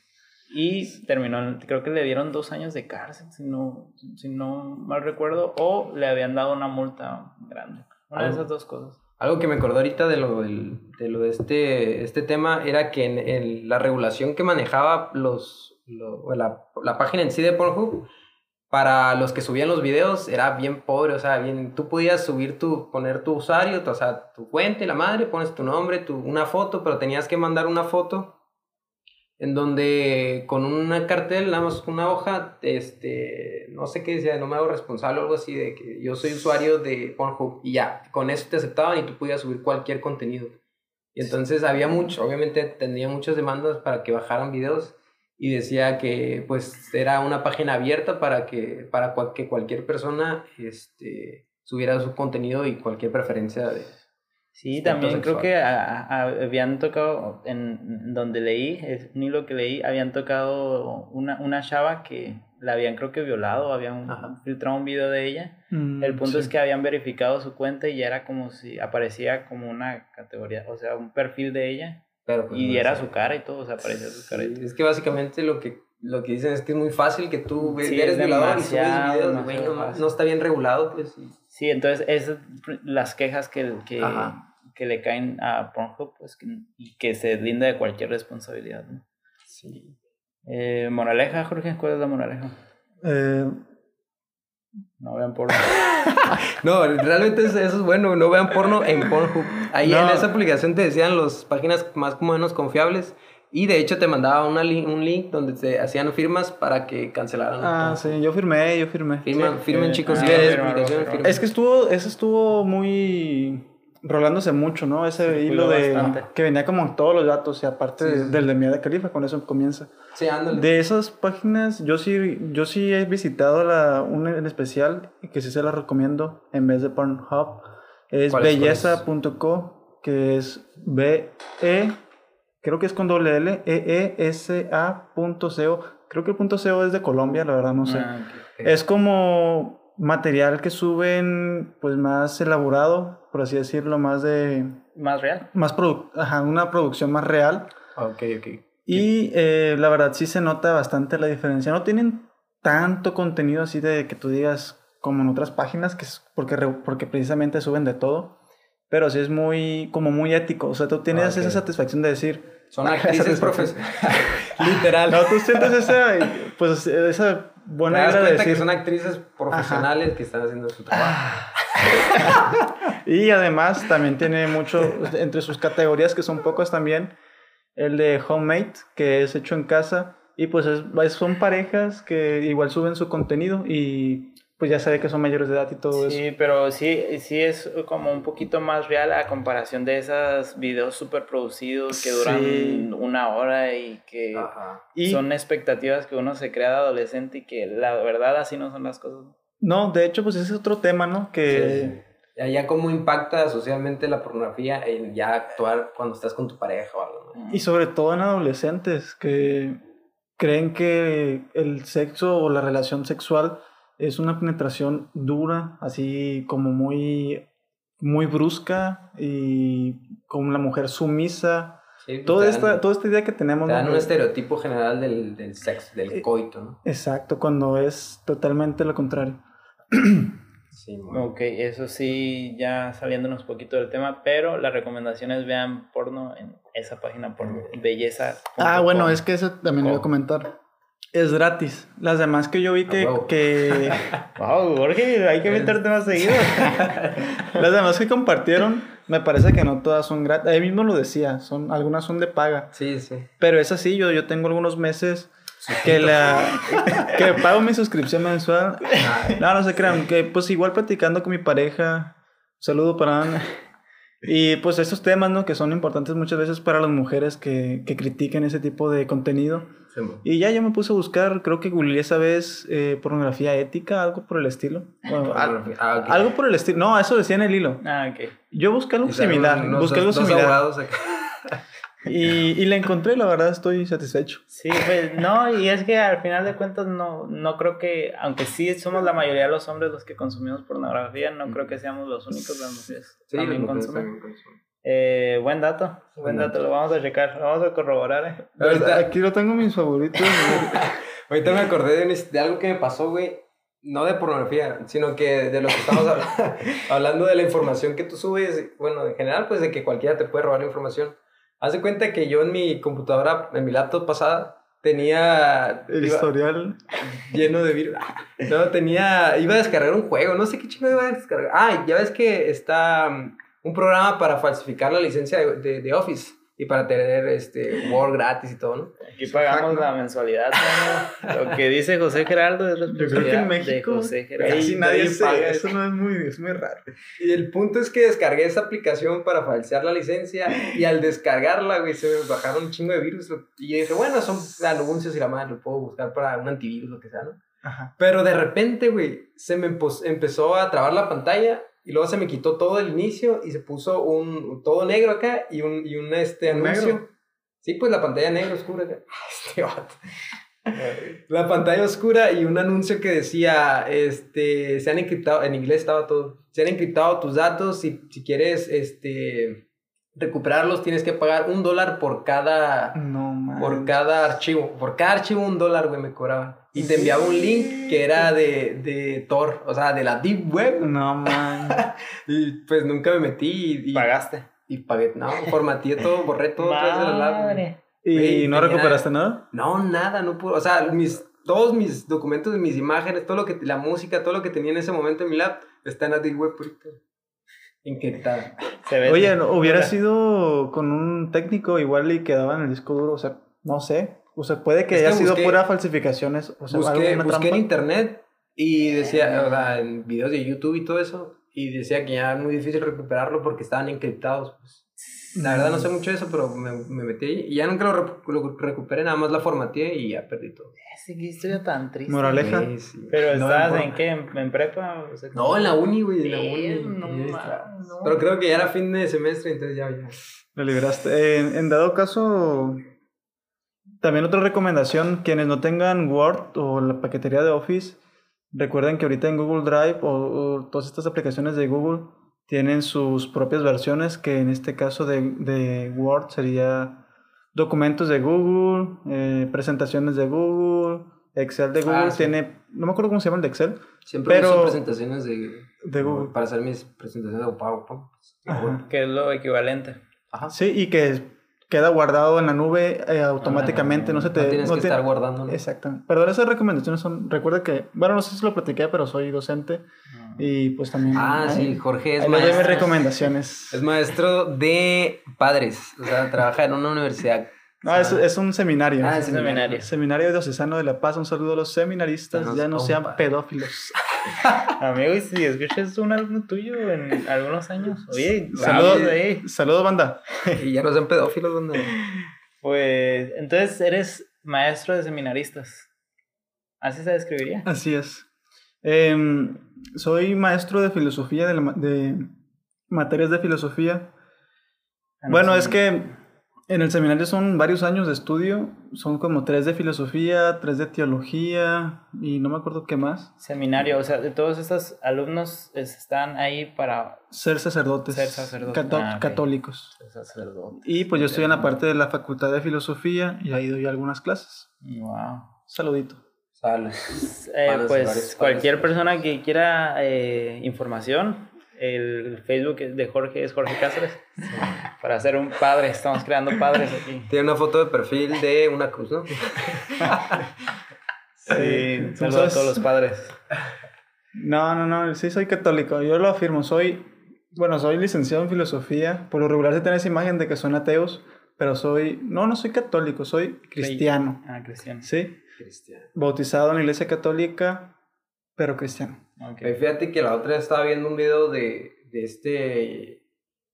Y terminó, creo que le dieron dos años de cárcel, si no, si no mal recuerdo, o le habían dado una multa grande. Una de Algo. esas dos cosas. Algo que me acordó ahorita de lo, del- de, lo de este, este tema era que en, en la regulación que manejaba los, lo- la, la página en sí de Pornhub, para los que subían los videos era bien pobre, o sea, bien, tú podías subir tu, poner tu usuario, tu- o sea, tu cuenta la madre, pones tu nombre, tu, una foto, pero tenías que mandar una foto en donde con una cartel, nada más una hoja, este, no sé qué decía, no me hago responsable o algo así, de que yo soy usuario de Pornhub y ya, con eso te aceptaban y tú podías subir cualquier contenido. Y entonces había mucho, obviamente tenía muchas demandas para que bajaran videos y decía que pues era una página abierta para que, para cual- que cualquier persona este, subiera su contenido y cualquier preferencia de... Sí, también creo sexual. que a- a- habían tocado, en donde leí, es un hilo que leí, habían tocado una, una chava que la habían creo que violado, habían Ajá. filtrado un video de ella. Mm, El punto sí. es que habían verificado su cuenta y ya era como si aparecía como una categoría, o sea, un perfil de ella. Pues, Y no era sé. su cara y todo, o sea, aparecía su cara y Sí, todo. es que básicamente lo que, lo que dicen es que es muy fácil que tú ve- Sí, eres es violador y subes demasiado, videos, güey, no, está bien regulado, pues. y- Sí, entonces esas las quejas que, que, que le caen a Pornhub, pues, que, y que se linda de cualquier responsabilidad. ¿no? Sí. Eh, moraleja, Jorge, ¿cuál es la moraleja? Eh, No vean por No, realmente eso, eso es bueno, no vean porno en Pornhub. Ahí No. en esa aplicación te decían las páginas más o menos confiables y de hecho te mandaba una li- un link donde te hacían firmas para que cancelaran. ah, sí, yo firmé, yo firmé. Firman, Sí, firmen eh, chicos, ah, si firma, firma. Es que estuvo, eso estuvo muy rolándose mucho, ¿no? Ese Se hilo de bastante. que venía como todos los datos y aparte Sí, de- sí. del de Mia de Califa, con eso comienza. Sí, ándale. De esas páginas, yo sí, yo sí he visitado la, una en especial y que sí se la recomiendo en vez de Pornhub. Es belleza.co, que es B E, creo que es con doble L, E E S A punto CO. Creo que el punto CO es de Colombia, la verdad no sé. Ah. Es como material que suben pues más elaborado, por así decirlo, más de Más real. más produ- ajá, una producción más real. Ok, ok. Y eh, la verdad sí se nota bastante la diferencia. No tienen tanto contenido así de que tú digas como en otras páginas, que es porque, porque precisamente suben de todo. Pero sí es muy, como muy ético. O sea, tú tienes Ah, ok. esa satisfacción de decir... Son "Ah, actrices profesionales. Literal. No, tú sientes esa, pues, esa Te buena das idea de cuenta que decir... son actrices profesionales que están haciendo su trabajo. Y además también tiene mucho, entre sus categorías, que son pocas también, el de homemade, que es hecho en casa. Y pues es- son parejas que igual suben su contenido y pues ya sabe que son mayores de edad y todo eso. Sí, pero sí, sí es como un poquito más real a comparación de esos videos súper producidos que duran Sí. una hora y que Ajá. Y son expectativas que uno se crea de adolescente y que la verdad así no son las cosas. No, de hecho, pues ese es otro tema, ¿no? Que Ya, ya cómo impacta socialmente la pornografía en ya actuar cuando estás con tu pareja o algo, ¿no? Y sobre todo en adolescentes que creen que el sexo o la relación sexual es una penetración dura, así como muy, muy brusca y con la mujer sumisa. Sí, pues Toda esta, dan- toda esta idea que tenemos. te ¿no? dan un estereotipo general del, del sexo, del Eh, coito, ¿no? Exacto, cuando es totalmente lo contrario. Sí, Ok, eso sí, ya saliéndonos un poquito del tema, pero la recomendación es vean porno en esa página porno, belleza. Ah, bueno, es que eso también lo iba a comentar. Es gratis. Las demás que yo vi que... huevo. que Wow, Jorge, hay que meterte más seguido. las demás que compartieron, me parece que no todas son gratis. Ahí mismo lo decía, son, algunas son de paga. Sí, sí. Pero es así, yo, yo tengo algunos meses que la que pago mi suscripción mensual. No, no se crean, que pues igual platicando con mi pareja, un saludo para Ana. Y pues estos temas, ¿no? Que son importantes muchas veces para las mujeres que, que critiquen ese tipo de contenido. Sí, Y ya yo me puse a buscar, creo que googleé esa vez eh, pornografía ética, algo por el estilo. Bueno, al- Ah, ok. algo por el estilo. No, eso decía en el hilo. Ah, ok. Yo busqué algo similar. unos busqué algo dos- similar. Y, y la encontré, la verdad estoy satisfecho. Sí, pues no, y es que al final de cuentas no, no creo que, aunque sí somos la mayoría de los hombres los que consumimos pornografía, no creo que seamos los únicos, las mujeres Sí, también consumen. Eh, buen dato, buen Buen dato, lo vamos a checar, lo vamos a corroborar. eh. Ahorita- Aquí lo tengo mis favoritos. Ahorita me acordé de, un- de algo que me pasó, güey. No de pornografía, sino que de lo que estamos habla- hablando de la información que tú subes. Bueno, en general, pues de que cualquiera te puede robar la información. Haz de cuenta que yo en mi computadora, en mi laptop pasada, tenía. El iba- historial. lleno de virus. No, tenía. Iba a descargar un juego, no sé qué chingo iba a descargar. Ah, ya ves que está mm, un programa para falsificar la licencia de, de- de Office. Y para tener este Word gratis y todo, ¿no? Aquí pagamos la mensualidad, ¿no? Lo que dice José Geraldo es Yo creo que en México de José Geraldo. casi nadie nadie paga eso. no es muy, es muy raro. Y el punto es que descargué esa aplicación para falsear la licencia y al descargarla, güey, se me bajaron un chingo de virus. Y dije, bueno, son anuncios y la madre, lo puedo buscar para un antivirus, lo que sea, ¿no? Ajá. Pero de repente, güey, se me empezó a trabar la pantalla y luego se me quitó todo el inicio y se puso un todo negro acá y un, y un este ¿Un anuncio. negro? Sí, pues la pantalla negra oscura. acá. Este vato. La pantalla oscura y un anuncio que decía, este, se han encriptado, en inglés estaba todo, se han encriptado tus datos, si, si quieres, este, recuperarlos tienes que pagar un dólar por cada, No, man. por cada archivo, por cada archivo un dólar, güey, me cobraban. Y te enviaba un link que era de, de Tor, o sea, de la Deep Web. No, man. Y pues nunca me metí y, y, ¿Pagaste? y pagué, no, formateé todo, borré todo. Madre. ¿Y no recuperaste nada? No, nada, no puedo. O sea, mis, todos mis documentos, mis imágenes, todo lo que, la música, todo lo que tenía en ese momento en mi lab, está en la Deep Web ahorita. Encriptada. Se ve- Oye, no, hubiera sido con un técnico igual y quedaba en el disco duro, o sea, no sé. O sea, puede que Es que haya sido pura falsificaciones. O sea, busqué alguna busqué en internet y decía, o sea, en videos de YouTube y todo eso, y decía que ya era muy difícil recuperarlo porque estaban encriptados. Pues. La verdad no sé mucho de eso, pero me, me metí ahí y ya nunca lo, lo recuperé, nada más la formateé y ya perdí todo. Sí, qué historia tan triste. Moraleja. Sí, sí. Pero No, estabas en qué? ¿En, en prepa? O sea, No, en la uni, güey, en la uni. no no. Pero creo que ya era fin de semestre, entonces ya, ya. Lo liberaste. En, en dado caso, también otra recomendación, quienes no tengan Word o la paquetería de Office, recuerden que ahorita en Google Drive o, o todas estas aplicaciones de Google tienen sus propias versiones, que en este caso de, de Word sería documentos de Google, eh, presentaciones de Google, Excel de Ah, Google sí. tiene, no me acuerdo cómo se llama el de Excel, Siempre Pero- uso presentaciones de, de Google. para hacer mis presentaciones de PowerPoint. Que es lo equivalente. Ajá. Sí, y que queda guardado en la nube eh, automáticamente, no se te... no tienes no que te- estar guardando. ¿no? Exactamente. Perdón, esas recomendaciones son. Recuerda que. Bueno, no sé si lo platiqué, pero soy docente. Y pues también. Ah, ahí- sí, Jorge es mis maestro. recomendaciones. Es maestro de padres. O sea, trabaja en una universidad. No, es, es un seminario. Ah, Es un seminario. Seminario Diocesano de La Paz. Un saludo a los seminaristas. Ya no sean pedófilos. Amigo, y si escuchas un álbum tuyo en algunos años, oye, Saludos, ahí. saludos, banda. Y ya no sean pedófilos, donde. Pues, entonces eres maestro de seminaristas. ¿Así se describiría? Así es. Em, soy maestro de filosofía, de, la ma- de materias de filosofía. Bueno, es que en el seminario son varios años de estudio, son como tres de filosofía, tres de teología y no me acuerdo qué más. Seminario, o sea, de todos estos alumnos es- están ahí para Ser sacerdotes, Ser sacerdotes. cató- Ah, católicos. ser. Y pues yo estoy en la parte de la facultad de filosofía y ahí doy algunas clases. Wow. Saludito. Sale. Eh, pues varios cualquier persona que quiera eh, información, el Facebook de Jorge es Jorge Cáceres. Para ser un padre, estamos creando padres aquí. Tiene una foto de perfil de una cruz, ¿no? Sí, saludos a Entonces- todos los padres. No, no, no, sí soy católico, yo lo afirmo, soy, bueno, soy licenciado en filosofía, por lo regular se tiene esa imagen de que son ateos, pero soy, no, no soy católico, soy cristiano, Ah, cristiano. ¿sí? Cristiano. Bautizado en la iglesia católica, pero cristiano. Ok. Eh, Fíjate que la otra vez estaba viendo un video de, de este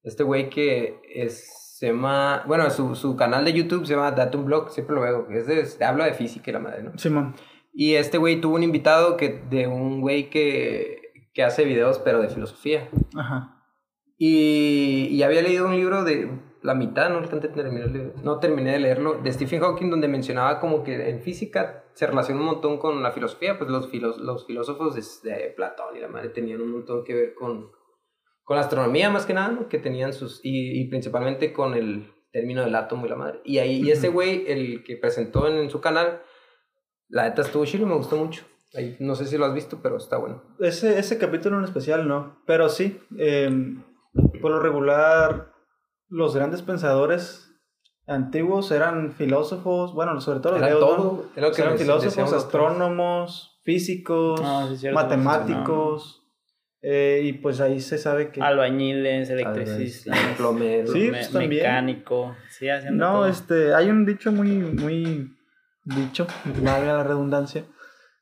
este güey que es, se llama, bueno, su, su canal de YouTube se llama Datum Blog, siempre lo veo, es de, habla de física y la madre, ¿no? Simón. Y este güey tuvo un invitado que, de un güey que, que hace videos, pero de filosofía. Ajá. Y, y había leído un libro de la mitad, no alcancé a terminar no terminé de leerlo, de Stephen Hawking, donde mencionaba como que en física se relaciona un montón con la filosofía, pues los, filos- los filósofos de, de Platón y la madre tenían un montón que ver con, con la astronomía más que nada, ¿no? que tenían sus, y, y principalmente con el término del átomo y la madre. Y ahí, y ese güey, el que presentó en, en su canal, la neta estuvo chido, me gustó mucho. Ahí, no sé si lo has visto, pero está bueno. Ese, ese capítulo en especial no, pero sí, eh, por lo regular, los grandes pensadores antiguos eran filósofos, bueno, sobre todo los Era griegos, ¿no? todo, era lo que eran les- filósofos, astrónomos, físicos, Ah, sí, cierto, matemáticos, Eh, y pues ahí se sabe que... Albañiles, electricistas, plomeros. Sí, pues, también. mecánico, sí, haciendo No, todo. este, hay un dicho muy, muy dicho, valga la redundancia,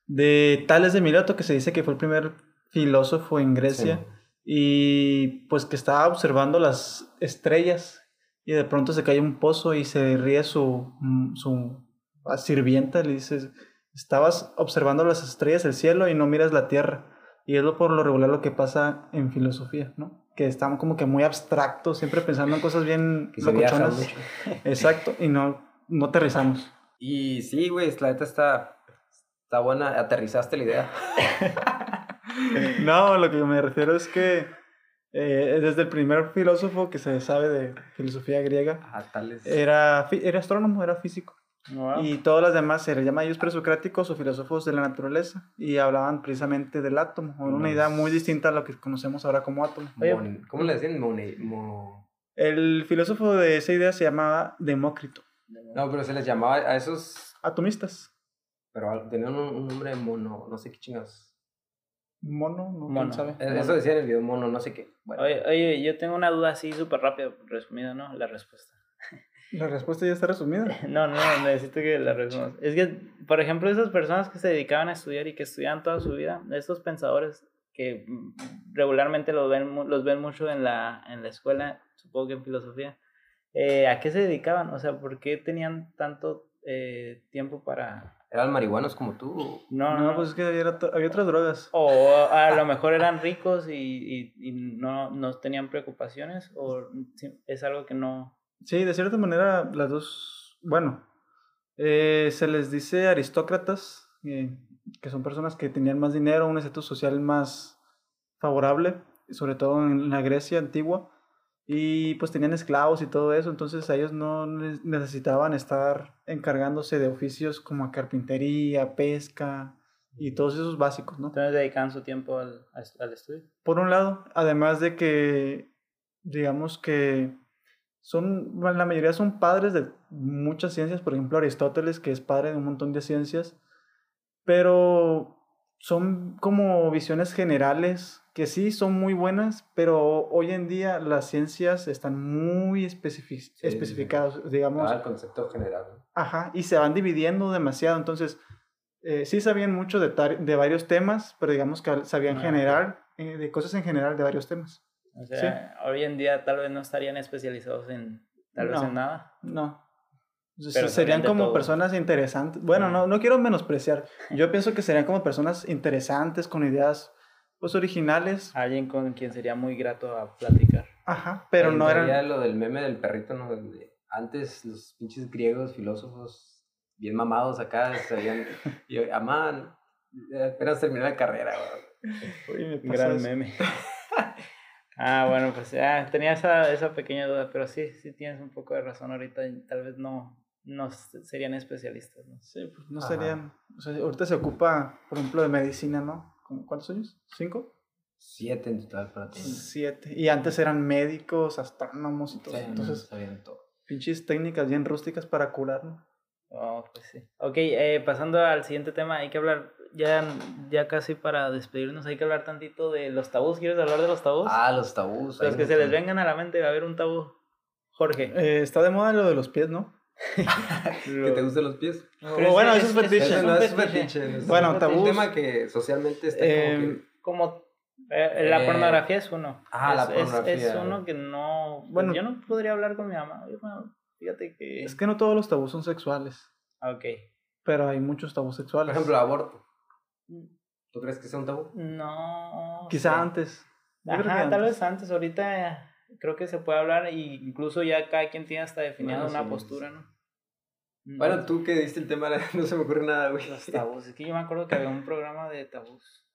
de Tales de Mileto que se dice que fue el primer filósofo en Grecia y pues que estaba observando las estrellas y de pronto se cae un pozo y se ríe su, mm, su sirvienta, le dice, estabas observando las estrellas del cielo y no miras la tierra. Y es lo por lo regular lo que pasa en filosofía, ¿no? Que estamos como que muy abstractos, siempre pensando en cosas bien locochonas. Exacto, y no, no aterrizamos. Y sí, güey, la neta está, está buena. Aterrizaste la idea. No, lo que me refiero es que eh, desde el primer filósofo que se sabe de filosofía griega, Ah, era, era astrónomo, era físico. Wow. Y todas las demás se les llama ellos presocráticos o filósofos de la naturaleza y hablaban precisamente del átomo, una idea muy distinta a lo que conocemos ahora como átomo. Mon- ¿Cómo le decían? Mone- mo- El filósofo de esa idea se llamaba Demócrito. No, pero se les llamaba a esos. Atomistas. Pero tenían un, un nombre mono, no sé qué chingados. Mono, no quién Mono. sabe. Eh, Eso decía en el video mono, no sé qué. Bueno, Oye, oye, yo tengo una duda así súper rápida, resumida, ¿no? La respuesta. La respuesta ya está resumida. No, no, necesito que la resumas. Es que, por ejemplo, esas personas que se dedicaban a estudiar y que estudian toda su vida, estos pensadores que regularmente los ven, los ven mucho en la, en la escuela, supongo que en filosofía, eh, ¿a qué se dedicaban? O sea, ¿por qué tenían tanto eh, tiempo para... eran marihuanos como tú. No, No, no, pues es que había, había otras drogas. O a lo mejor eran ricos y, y, y no, no tenían preocupaciones, o es algo que no... Sí, de cierta manera, las dos, bueno, eh, se les dice aristócratas, eh, que son personas que tenían más dinero, un estatus social más favorable, sobre todo en la Grecia antigua, y pues tenían esclavos y todo eso, entonces a ellos no ne- necesitaban estar encargándose de oficios como carpintería, pesca y todos esos básicos, ¿no? Entonces dedicaban su tiempo al, al estudio. Por un lado, además de que, digamos que son, la mayoría son padres de muchas ciencias, por ejemplo Aristóteles, que es padre de un montón de ciencias, pero son como visiones generales que sí son muy buenas, pero hoy en día las ciencias están muy especific- Sí. especificadas, digamos, Ah, el concepto general. Ajá, y se van dividiendo demasiado. Entonces, eh, sí sabían mucho de, de varios temas, pero digamos que sabían Ah, general, eh, de cosas en general de varios temas. O sea, hoy en día tal vez no estarían especializados en tal vez No. en nada. No. Pero serían como todo. personas interesantes. Bueno, no, no quiero menospreciar. Yo pienso que serían como personas interesantes, con ideas pues originales. Alguien con quien sería muy grato a platicar. Ajá, pero Ahí no eran... lo del meme del perrito, ¿no? Donde antes los pinches griegos, filósofos, bien mamados acá, sabían. Y yo, amán, apenas terminé la carrera, güey. Uy, me Gran eso. meme. ah, bueno, pues ah, tenía esa, esa pequeña duda, pero sí, sí tienes un poco de razón ahorita. y Tal vez no, no serían especialistas, ¿no? Sí, pues no Ajá. serían... o sea, ahorita se ocupa, por ejemplo, de medicina, ¿no? ¿Cómo- ¿Cuántos años? ¿Cinco? Siete en total para ti. Siete. Y antes eran médicos, astrónomos y todo. Sí, Entonces, sabían todo. pinches técnicas bien rústicas para curar, ¿no? Oh, pues sí. Ok, eh, pasando al siguiente tema, hay que hablar, ya, ya casi para despedirnos, hay que hablar tantito de los tabús. ¿Quieres hablar de los tabús? Ah, los tabús. los que se les vengan a la mente, a ver un tabú. Jorge. Eh, está de moda lo de los pies, ¿no? Que te gusten los pies. Pero bueno, eso es fetiche. Eso un no es fetiche. es Bueno, un tabús. tema que socialmente está Eh, como que... Como eh, la Eh, pornografía es uno. ah, la Es- es- Es, pornografía. uno que no. Bueno. Yo no podría hablar con mi mamá. Fíjate que. Es que no todos los tabús son sexuales, Ah, Ok. pero hay muchos tabús Por sexuales. ejemplo, aborto. ¿Tú crees que sea un tabú? No. Quizá antes. Que Ajá, tal antes. vez antes. Ahorita eh, creo que se puede hablar y incluso ya cada quien tiene hasta definida Bueno, una sí, postura, ¿no? Bueno, tú que diste el tema, no se me ocurre nada, güey. Los tabús. Es que yo me acuerdo que había un programa de tabús.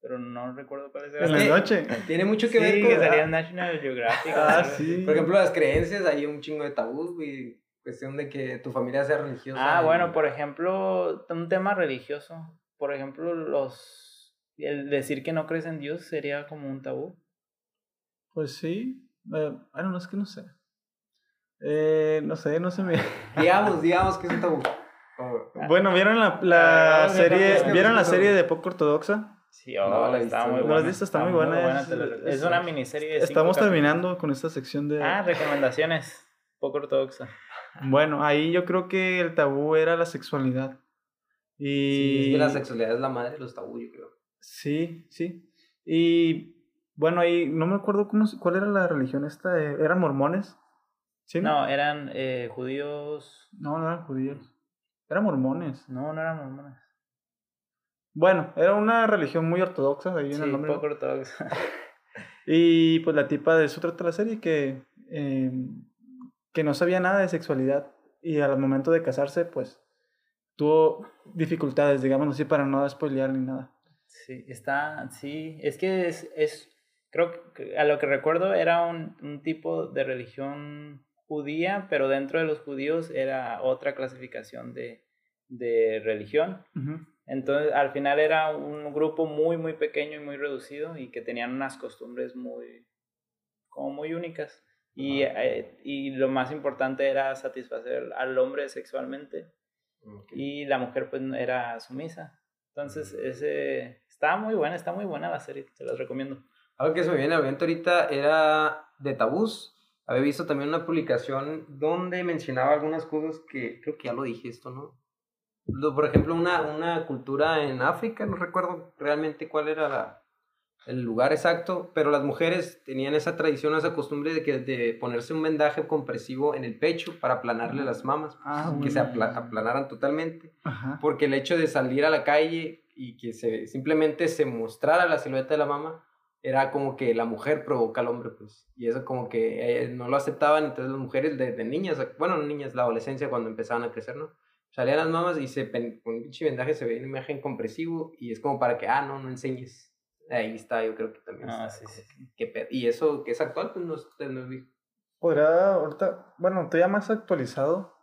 Pero no recuerdo cuáles En eran. la noche. Tiene mucho que Sí, ver con... que salía en National Geographic. Ah, ¿sabes? sí. Por ejemplo, las creencias, hay un chingo de tabús, güey. Cuestión de que tu familia sea religiosa. Ah, y- bueno, por ejemplo, un tema religioso. Por ejemplo, los el decir que no crees en Dios sería como un tabú. Pues sí. Eh, bueno, no es que no sé. Eh, no sé, no sé. me- Digamos, digamos que es un tabú. Oh, Bueno, ¿vieron la, Ah, la no, serie, es que ¿vieron la serie de poco ortodoxa? Sí, oh, No la está muy ¿No buena. visto? Está muy buena, es- es- es, una miniserie de Estamos capítulos. terminando con esta sección de... Ah, recomendaciones. Poco ortodoxa. Bueno, ahí yo creo que el tabú era la sexualidad. Sí, Y... es que la sexualidad es la madre de los tabú, yo creo. Sí, sí. Y bueno, ahí no me acuerdo cómo, cuál era la religión esta. ¿Eran mormones? ¿Sí? No, eran eh, judíos. No, no eran judíos. Eran mormones. No, no eran mormones. Bueno, era una religión muy ortodoxa, ahí Sí, el nombre. poco ortodoxa. Y pues la tipa de eso trata la serie que, eh, que no sabía nada de sexualidad y al momento de casarse pues tuvo dificultades, digamos así, para no spoilear ni nada. Sí, está, sí, es que es, es creo que a lo que recuerdo era un, un tipo de religión judía, pero dentro de los judíos era otra clasificación de, de religión. Entonces, al final era un grupo muy, muy pequeño y muy reducido y que tenían unas costumbres muy, como muy únicas. Y, eh, y lo más importante era satisfacer al hombre sexualmente y la mujer pues era sumisa. Entonces, ese está muy buena, está muy buena la serie, se las recomiendo. Algo que se me viene a la mente ahorita era de tabús. Había visto también una publicación donde mencionaba algunas cosas que creo que ya lo dije esto, ¿no? Por ejemplo, una, una cultura en África, no recuerdo realmente cuál era la- el lugar exacto, pero las mujeres tenían esa tradición, esa costumbre de, que, de ponerse un vendaje compresivo en el pecho para aplanarle las mamas, Ah, que se aplanaran totalmente Ajá. porque el hecho de salir a la calle y que se simplemente se mostrara la silueta de la mamá era como que la mujer provoca al hombre pues y eso como que eh, no lo aceptaban entonces las mujeres de, de niñas bueno no niñas la adolescencia cuando empezaban a crecer no salían las mamas y se con un pinche vendaje se ve una imagen compresivo y es como para que ah no no enseñes ahí está yo creo que también Ah, está sí, sí. que- que y eso que es actual pues no es, no es viejo. Podrá ahorita, bueno, todavía más actualizado,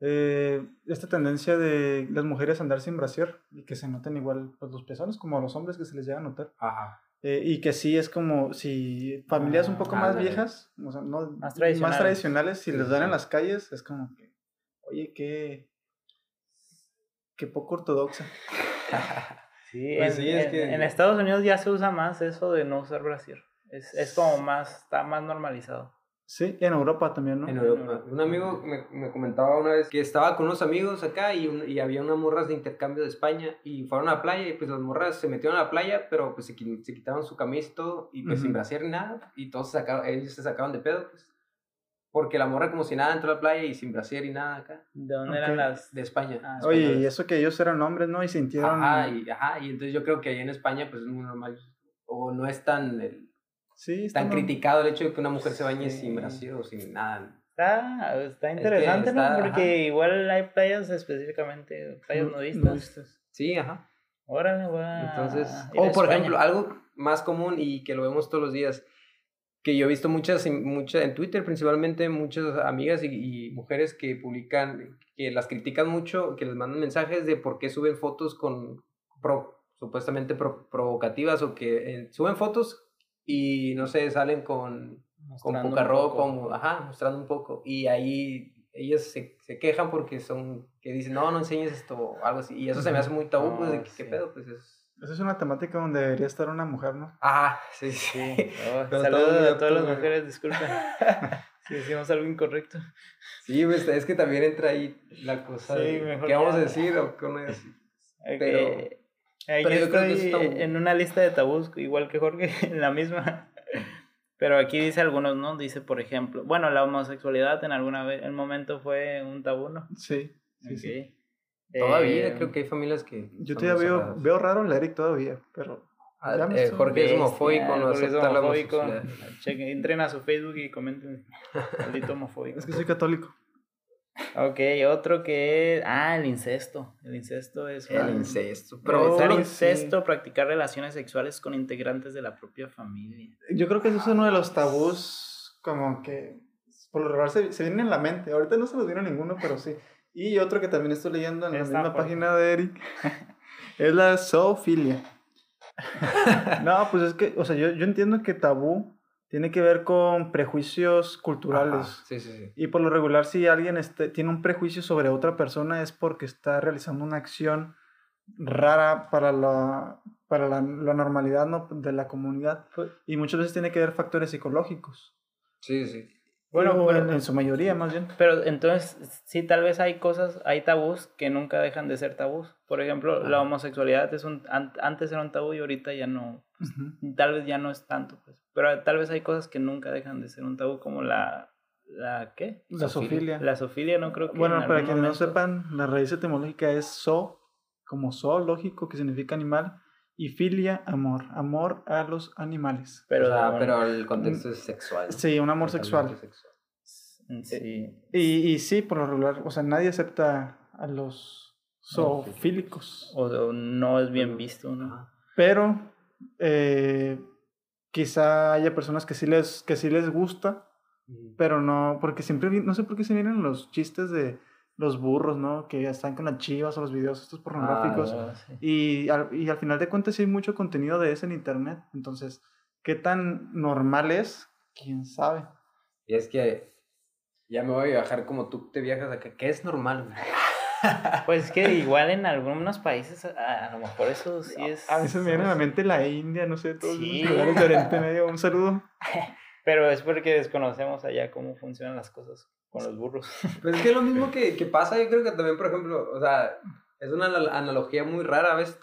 eh, esta tendencia de las mujeres andar sin brasier y que se noten igual pues, los pezones como a los hombres que se les llega a notar. ajá Eh, y que sí es como si familias un poco Ah, más viejas, o sea, no, Más tradicionales. tradicionales, si les dan en las calles, es como que, oye, qué, qué poco ortodoxa. Sí, Pues en, sí, es en- que- en Estados Unidos ya se usa más eso de no usar brasier. Es, es como más, está más normalizado. Sí, en Europa también, ¿no? En Europa. Un amigo me, me comentaba una vez que estaba con unos amigos acá y, un- y había unas morras de intercambio de España y fueron a la playa y pues las morras se metieron a la playa pero pues se, se quitaron su camisa y todo y pues sin brasier ni nada y todos se sacaron, ellos se sacaban de pedo pues. Porque la morra como si nada entró a la playa y sin brasier y nada acá. ¿De dónde eran las...? De España. Ah, Oye, y eso que ellos eran hombres, ¿no? Y sintieron... Ajá y, ajá, y entonces yo creo que ahí en España pues es muy normal. O no es tan, el- sí, está tan mal. criticado el hecho de que una mujer se bañe Sí. sin brasier o sin nada. Está, está interesante, está- ¿no? Porque ajá. igual hay playas específicamente, playas Nu- nudistas. nudistas. Sí, ajá. Órale, voy a Entonces, o por España. ejemplo, algo más común y que lo vemos todos los días, que yo he visto muchas, muchas en Twitter principalmente, muchas amigas y, y mujeres que publican, que las critican mucho, que les mandan mensajes de por qué suben fotos con pro- supuestamente pro- provocativas o que eh, suben fotos y no sé, salen con, con poca ropa, poco. o- ajá, mostrando un poco y ahí ellas se, se quejan porque son, que dicen, no, no enseñes esto o algo así, y eso se me hace muy tabú, pues, de No, que, ¿qué sí. pedo? Pues es... Esa es una temática donde debería estar una mujer, ¿no? Ah, sí, sí. Oh, saludos a todas las mujeres, disculpen si decimos algo incorrecto. Sí, pues es que también entra ahí la cosa Sí, de qué vamos a decir o qué no decir. Eh, Pero- eh, pero yo creo que está- en una lista de tabús, igual que Jorge, en la misma. Pero aquí dice algunos, ¿no? Dice, por ejemplo, bueno, la homosexualidad en alguna vez, el momento fue un tabú, ¿no? Sí, sí, Ok. sí. Todavía Eh, creo que hay familias que. Yo todavía veo, veo raro al Eric todavía, pero... Ah, eh, Jorge es bestia, homofóbico, no es acepta la homofóbico. entren a su Facebook y comenten. Maldito homofóbico. Es que soy católico. Ok, otro que es. Ah, el incesto. El incesto es. El un- incesto. Pero el sí. incesto, practicar relaciones sexuales con integrantes de la propia familia. Yo creo que eso es uno de los tabús como que por lo regular se, se viene en la mente. Ahorita no se nos vino ninguno, pero sí. Y otro que también estoy leyendo en la misma fuerte. página de Eric es la zoofilia. no, pues es que, o sea, yo, yo entiendo que tabú tiene que ver con prejuicios culturales. Ajá, Sí, sí, sí. Y por lo regular, si alguien este, tiene un prejuicio sobre otra persona es porque está realizando una acción rara para la, para la, la normalidad ¿no? de la comunidad. Pues Y muchas veces tiene que ver factores psicológicos. Sí, sí. Bueno, pero- en, en su mayoría más bien. Pero entonces, sí, tal vez hay cosas, hay tabús que nunca dejan de ser tabús. Por ejemplo, la homosexualidad es un, an- antes era un tabú y ahorita ya no, pues, tal vez ya no es tanto, pues. Pero tal vez hay cosas que nunca dejan de ser un tabú, como la, la ¿qué? La zoofilia. La zoofilia, no creo que. Bueno, en para quienes no sepan, la raíz etimológica es zo, como zoológico, que significa animal, y filia, amor, amor a los animales. Pero, o sea, bueno, pero el contexto es sexual. Sí, un amor Totalmente sexual. sí. Y, y sí, por lo regular, o sea, nadie acepta a los zoofílicos. O, o no es bien visto, ¿no? Pero eh, quizá haya personas que sí les, que sí les gusta, pero no, porque siempre, no sé por qué se vienen los chistes de los burros, ¿no? Que están con las chivas o los videos estos pornográficos. Ah, sí. Y al, y al final de cuentas sí hay mucho contenido de ese en internet. Entonces, ¿qué tan normal es? ¿Quién sabe? Y es que ya me voy a viajar como tú te viajas acá, que es normal. Pues que igual en algunos países, a, a lo mejor eso sí es. A veces me viene a la mente la India, no sé, todos Sí. esos lugares de Oriente Medio. Un saludo. Pero es porque desconocemos allá cómo funcionan las cosas con los burros. Pues es que es lo mismo que, que pasa, yo creo que también, por ejemplo, o sea, es una anal- analogía muy rara, a veces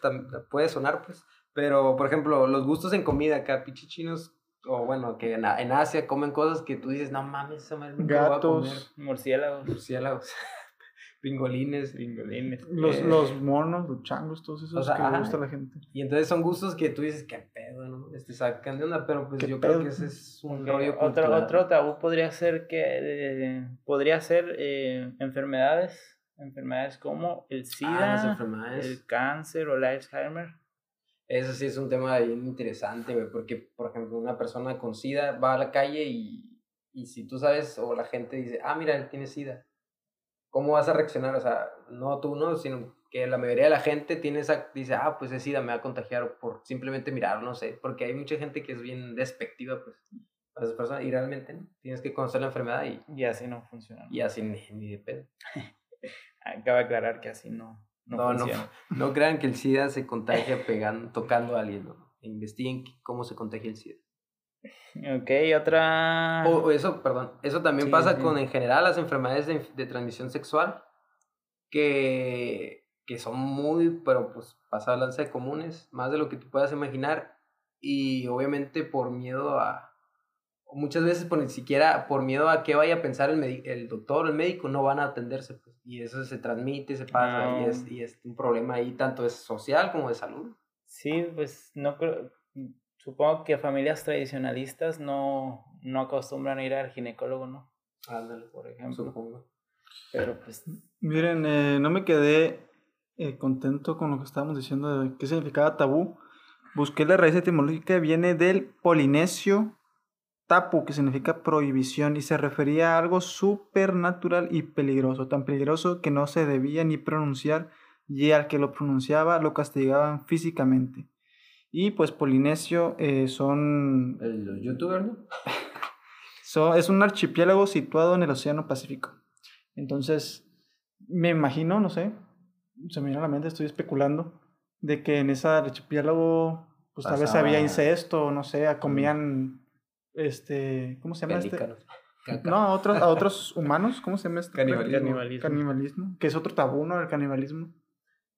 puede sonar, pues, pero, por ejemplo, los gustos en comida acá, pichichinos, o bueno, que en, en Asia comen cosas que tú dices, no mames, esa madre nunca voy a comer". Gatos, Murciélagos, Murciélagos, pingolines. pingolines. los, Eh, los monos, los changos, todos esos o sea, que le ajá. gusta a la gente. Y entonces son gustos que tú dices, qué pedo, ¿no? Este, sacan de onda, pero pues ¿Qué yo pedo? creo que ese es un rollo Otro, cultural. otro tabú podría ser que eh, podría ser eh, enfermedades, enfermedades como el SIDA, Ah, las enfermedades. el cáncer o el Alzheimer. Eso sí es un tema bien interesante, güey, porque, por ejemplo, una persona con SIDA va a la calle y, y si tú sabes, o la gente dice, ah, mira, él tiene SIDA, ¿cómo vas a reaccionar? O sea, no tú, no, sino que la mayoría de la gente tiene esa, dice, ah, pues es SIDA, me va a contagiar por simplemente mirar, no sé, porque hay mucha gente que es bien despectiva, pues, a esas personas, y realmente, ¿no? Tienes que conocer la enfermedad y, Y así no funciona. y así ni, ni de pedo. Acaba de aclarar que así no, no, No, no, funciona. no crean que el SIDA se contagia pegando, tocando a alguien, ¿no? Investiguen cómo se contagia el SIDA. Ok, otra... O, o eso, perdón, eso también Sí, pasa sí. con en general las enfermedades de, de transmisión sexual, que, que son muy, pero pues pasa lanza de comunes, más de lo que tú puedas imaginar, y obviamente por miedo a, muchas veces por ni siquiera por miedo a qué vaya a pensar el, el doctor o el médico, no van a atenderse, pues, y eso se transmite, se pasa, Ah. y, es, y es un problema ahí, tanto es social como de salud. Sí, pues no creo... Supongo que familias tradicionalistas no, no acostumbran a ir al ginecólogo, ¿no? Ándale, Por ejemplo. supongo. Pero pues Miren, eh, no me quedé eh, contento con lo que estábamos diciendo de qué significaba tabú. Busqué la raíz etimológica, viene del polinesio tapu, que significa prohibición, y se refería a algo supernatural y peligroso, tan peligroso que no se debía ni pronunciar, y al que lo pronunciaba lo castigaban físicamente. Y pues Polinesio eh, son El- Los youtubers, ¿no? So- es un archipiélago situado en el Océano Pacífico. Entonces, me imagino, no sé, se me viene a la mente, estoy especulando, de que en ese archipiélago, pues tal vez había incesto, no sé, comían, este, ¿cómo se llama este? Caca. No, a otros, a otros humanos, ¿cómo se llama este? Canibalismo. Canibalismo. Canibalismo, que es otro tabú, ¿no? El canibalismo.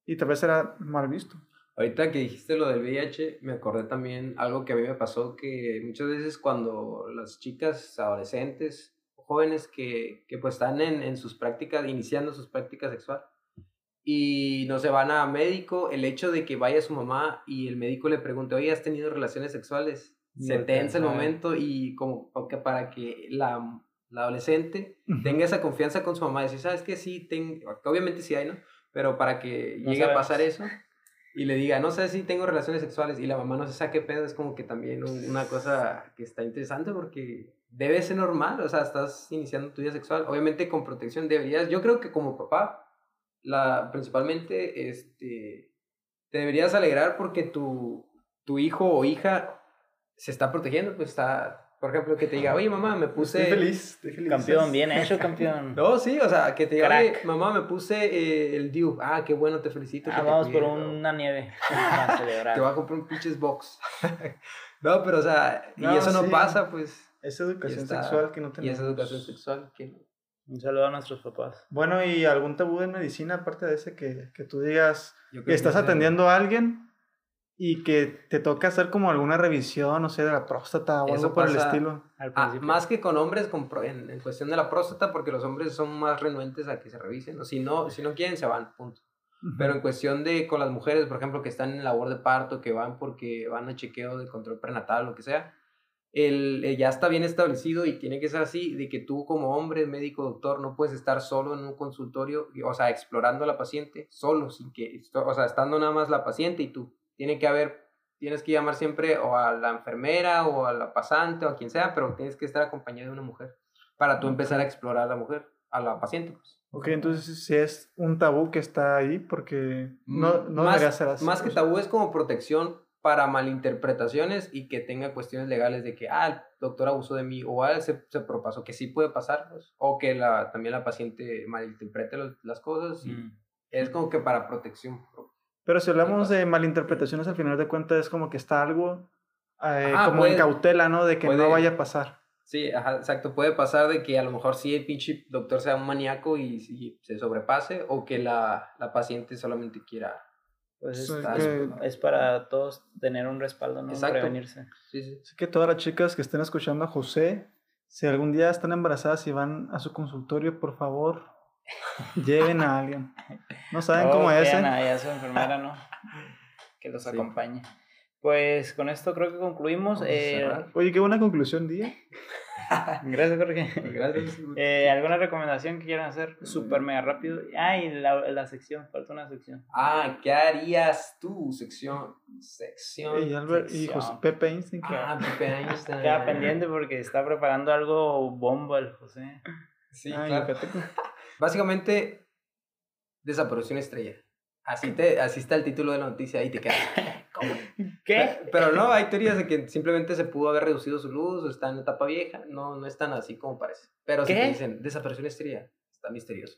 Y tal vez era mal visto. Ahorita que dijiste lo del VIH, me acordé también algo que a mí me pasó, que muchas veces cuando las chicas, adolescentes, jóvenes que, que pues están en, en sus prácticas, iniciando sus prácticas sexuales, y no se van a médico, el hecho de que vaya su mamá y el médico le pregunte, oye, ¿has tenido relaciones sexuales? Se No, tensa el momento y como que para que la, la adolescente Ujú. tenga esa confianza con su mamá, decir, ¿sabes qué? Sí, tengo, obviamente sí hay, ¿no? Pero para que No llegue a sabemos. pasar eso y le diga, no sé si tengo relaciones sexuales y la mamá no se saque pedo, es como que también un- una cosa que está interesante porque debe ser normal, o sea, estás iniciando tu vida sexual, obviamente con protección deberías, yo creo que como papá, la, principalmente, este, te deberías alegrar porque tu, tu hijo o hija se está protegiendo, pues está Por ejemplo, que te diga, oye, mamá, me puse... Estoy feliz, estoy feliz. Campeón, bien hecho, campeón. No, sí, o sea, que te diga, Crack. oye, mamá, me puse eh, el Dew. Ah, qué bueno, te felicito. Ah, que te vamos por cuide, ¿no? una nieve celebrar. Te voy a comprar un pinches box. no, pero o sea, y No, eso no sí. pasa, pues. Es educación y está- sexual que no Y tenemos. es educación sexual que... Un saludo a nuestros papás. Bueno, ¿y algún tabú en medicina aparte de ese que, que tú digas que estás atendiendo a alguien y que te toca hacer como alguna revisión, no sé, de la próstata o Eso algo por el estilo? Al Ah, más que con hombres, con en, en cuestión de la próstata, porque los hombres son más renuentes a que se revisen. O si no, si no quieren, se van, punto. Pero en cuestión de con las mujeres, por ejemplo, que están en labor de parto, que van porque van a chequeo de control prenatal, lo que sea, el, eh, ya está bien establecido y tiene que ser así, de que tú como hombre, médico, doctor, no puedes estar solo en un consultorio, o sea, explorando a la paciente, solo, sin que, o sea, estando nada más la paciente y tú. Tiene que haber, tienes que llamar siempre o a la enfermera o a la pasante o a quien sea, pero tienes que estar acompañado de una mujer para tú empezar a explorar a la mujer, a la paciente, pues. Ok, entonces sí es un tabú que está ahí porque no, no Mm, más, debería ser así. Más que tabú es como protección para malinterpretaciones y que tenga cuestiones legales de que, ah, el doctor abusó de mí o ah, se, se propasó, que sí puede pasar, pues, o que la, también la paciente malinterprete los- las cosas. y Mm. Es como que para protección. Pero si hablamos de malinterpretaciones, al final de cuentas es como que está algo eh, Ah, como puede- en cautela, ¿no? De que puede- no vaya a pasar. Sí, ajá, exacto. Puede pasar de que a lo mejor sí el pinche doctor sea un maníaco y, y se sobrepase, o que la, la paciente solamente quiera. Pues es, Sí, está- que- es para todos tener un respaldo, ¿no? Exacto. Prevenirse. Sí, sí. Así que todas las chicas que estén escuchando a José, si algún día están embarazadas y van a su consultorio, por favor, lleven a alguien. No saben Oh, cómo es, vean ¿eh? a su enfermera, ¿no? Que los Sí. acompañe. Pues con esto creo que concluimos. Eh. Oye, qué buena conclusión, día. gracias, Jorge. Gracias. Eh, ¿Alguna recomendación que quieran hacer? Súper mega rápido. Ay, la, la sección, falta una sección. Ah, ¿qué harías tú? Sección. Sección. Y Albert y sección. José Pepe Einstein. ¿qué? Ah, Pepe Einstein. Queda pendiente porque está preparando algo bomba el José. Sí, Ah, claro. Básicamente, desaparición estrella. Así, te, así está el título de la noticia y te quedas. ¿Cómo? ¿Qué? Pero no, hay teorías de que simplemente se pudo haber reducido su luz o está en etapa vieja. No, no es tan así como parece. Pero si dicen desaparición estrella, está misterioso.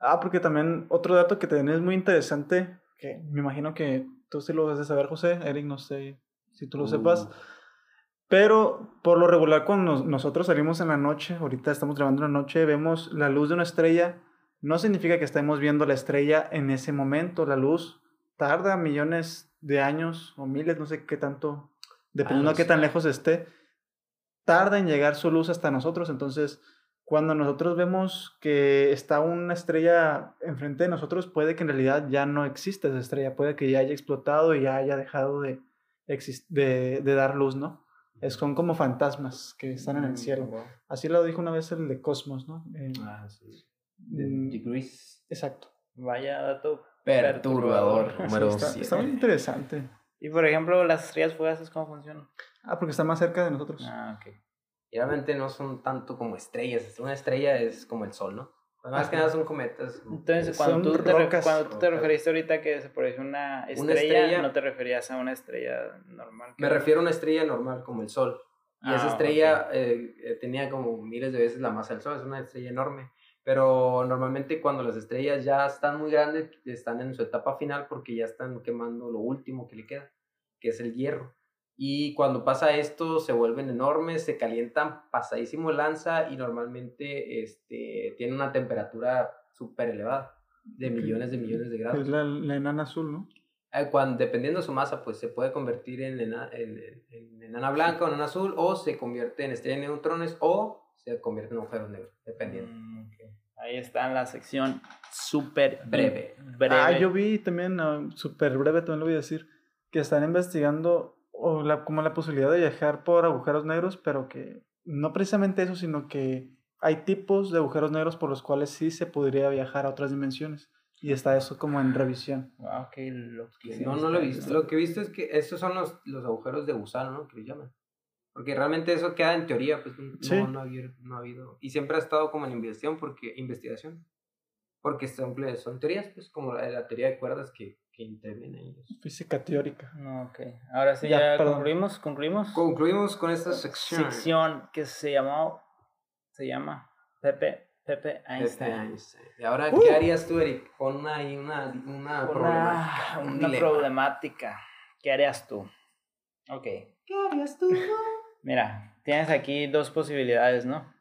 Ah, porque también otro dato que es muy interesante, que me imagino que tú sí lo vas a saber, José, Eric, no sé si tú lo Uh. sepas, pero por lo regular cuando nos- nosotros salimos en la noche, ahorita estamos grabando en la noche, vemos la luz de una estrella, no significa que estemos viendo la estrella en ese momento, la luz tarda millones de años o miles, no sé qué tanto, dependiendo de qué tan lejos esté, tarda en llegar su luz hasta nosotros, entonces cuando nosotros vemos que está una estrella enfrente de nosotros, puede que en realidad ya no exista esa estrella, puede que ya haya explotado y ya haya dejado de, de, de dar luz, ¿no? Es, son como fantasmas que están en el cielo. Así lo dijo una vez el de Cosmos, ¿no? Eh, Ah, sí. Mm, Degrees. exacto. Vaya dato Perturbador. perturbador. Número Sí, está, siete. está muy interesante. Y por ejemplo, las estrellas fugaces, ¿cómo funcionan? Ah, porque está más cerca de nosotros. Ah, ok. Y realmente no son tanto como estrellas. Una estrella es como el sol, ¿no? Más que nada son cometas. Entonces, Son cuando tú, te, rocas. cuando tú te referiste ahorita que se pareció una estrella, estrella- no te referías a una estrella normal. Me refiero a una estrella normal como el Sol. Y Ah, esa estrella eh, eh, tenía como miles de veces la masa del Sol, es una estrella enorme. Pero normalmente cuando las estrellas ya están muy grandes, están en su etapa final porque ya están quemando lo último que le queda, que es el hierro. Y cuando pasa esto se vuelven enormes, se calientan pasadísimo lanza y normalmente este, tienen una temperatura súper elevada, de millones de millones de grados. Es la, la enana azul, ¿no? Cuando, dependiendo de su masa, pues se puede convertir en, ena- en, en- en enana blanca o enana azul, o se convierte en estrella de neutrones, o se convierte en agujero negro, dependiendo. Mm. Ahí está en la sección súper Breve. breve. Ah, yo vi también, ah, súper breve también lo voy a decir, que están investigando o la, como la posibilidad de viajar por agujeros negros, pero que no precisamente eso, sino que hay tipos de agujeros negros por los cuales sí se podría viajar a otras dimensiones. Y está eso como en revisión. Wow, qué loquísimo No, no lo he visto. Lo que he visto es que estos son los, los agujeros de gusano, ¿no? Que le llaman. Porque realmente eso queda en teoría, pues no, Sí. no, ha habido, no ha habido. Y siempre ha estado como en investigación, porque, investigación. Porque son, son teorías, pues, como la, la teoría de cuerdas que, que intervienen ellos. Física teórica. No, ok. Ahora sí, Ya, concluimos. Concluimos. Concluimos con esta sección. sección que se llamó. Se llama Pepe, Pepe Einstein. Einstein. Y ahora, ¿qué harías tú, Eric? Con una, ahí una, una, problemática, Una, un una dilema. problemática. ¿Qué harías tú? Ok. ¿Qué harías tú? Mira, tienes aquí dos posibilidades, ¿no?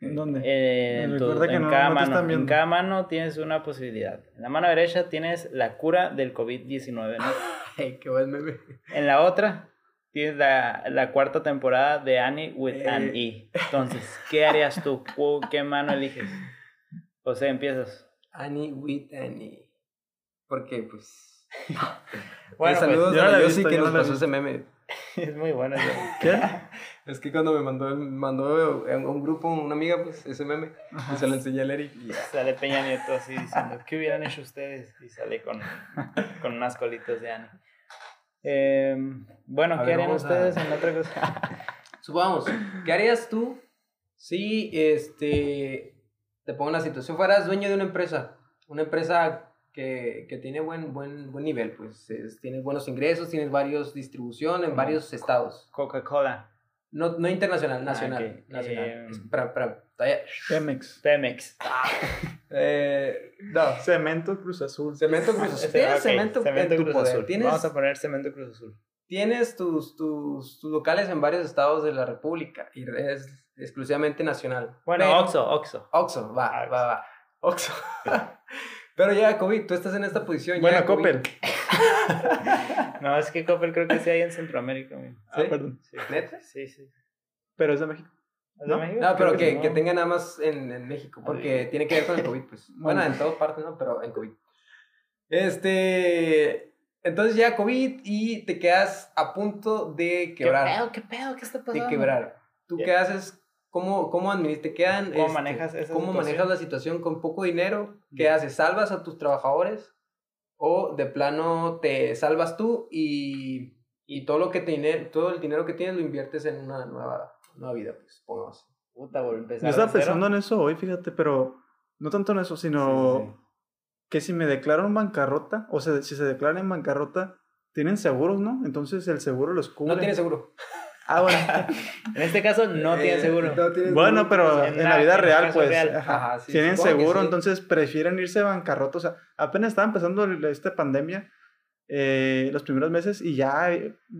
¿En dónde? Eh, en, tu- Recuerda que en no- cada no mano. En cada mano tienes una posibilidad. En la mano derecha tienes la cura del COVID-19, ¿no? Ay, qué buen meme. En la otra tienes la, la cuarta temporada de Annie with Eh. an E. Entonces, ¿qué harías tú? ¿Cu- ¿Qué mano eliges? José, empiezas. Annie with Annie. Porque, pues. Bueno, Eh, saludos pues, yo no a la visto, que yo no nos pasó ese meme. es muy bueno. Es que cuando me mandó, mandó un grupo una amiga, pues, ese meme, y se lo enseñé a Eric. y. Sale Peña Nieto así diciendo, ¿qué hubieran hecho ustedes? Y sale con, con unas colitas de Annie. Eh, bueno, A ¿qué ver, harían vamos a- ustedes en otra cosa? Supongamos, ¿qué harías tú si este, te pongo en la situación? Fueras dueño de una empresa, una empresa que, que tiene buen, buen, buen nivel, pues es- tienes buenos ingresos, tienes varios distribución en varios estados. Coca-Cola, No, no internacional, nacional. ok. nacional. Eh, espera, todavía- Pemex. Pemex. Eh, no. Cemento Cruz Azul. Cemento Cruz Azul. Ese- Tienes ok, cemento, en tu Cruz poder. Azul. Tienes, Vamos a poner Cemento Cruz Azul. tienes tus, tus, tus locales en varios estados de la República y es exclusivamente nacional. Bueno, Oxo, Oxo. Oxxo, va, Ah, va, va. Oxxo. Pero ya, COVID, tú estás en esta posición. Bueno, ya. Coppel. No, es que Coppel creo que sí hay en Centroamérica. Ah, ¿Sí? perdón. Sí, ¿Neta? sí. sí. Pero es de México. ¿Es de ¿No? México? No, pero Creo que, no. que tenga nada más en, en México, porque Ah, tiene que ver con el COVID, pues. Bueno, Bueno. en todas partes, ¿no? Pero en COVID. Este. Entonces ya COVID y te quedas a punto de ¿Qué quebrar. pedo? ¿Qué pedo? ¿Qué está pasando? de quebrar. ¿Tú Ya. qué haces? ¿Cómo, cómo administras? ¿Te quedan? ¿Cómo este, manejas esa ¿Cómo manejas la situación con poco dinero? ¿Qué haces? ¿Salvas a tus trabajadores? ¿O de plano te salvas tú y, y todo, lo que te, todo el dinero que tienes lo inviertes en una nueva, nueva vida? Pues pongamos. Puta, volví a empezar Yo estaba pensando en eso hoy, fíjate, pero no tanto en eso, sino Sí, sí, sí. que si me declaro en bancarrota, o sea, si se declaran en bancarrota, tienen seguros, ¿no? Entonces el seguro los cubre. No tienes seguro. Ah, bueno. En este caso no tienen Eh, seguro. no tienes bueno, seguro. pero En en la- la vida en real, pues, real. ajá, Ajá, sí, tienen seguro, sí. entonces prefieren irse de bancarrota. O sea, apenas estaba empezando esta pandemia, eh, los primeros meses, y ya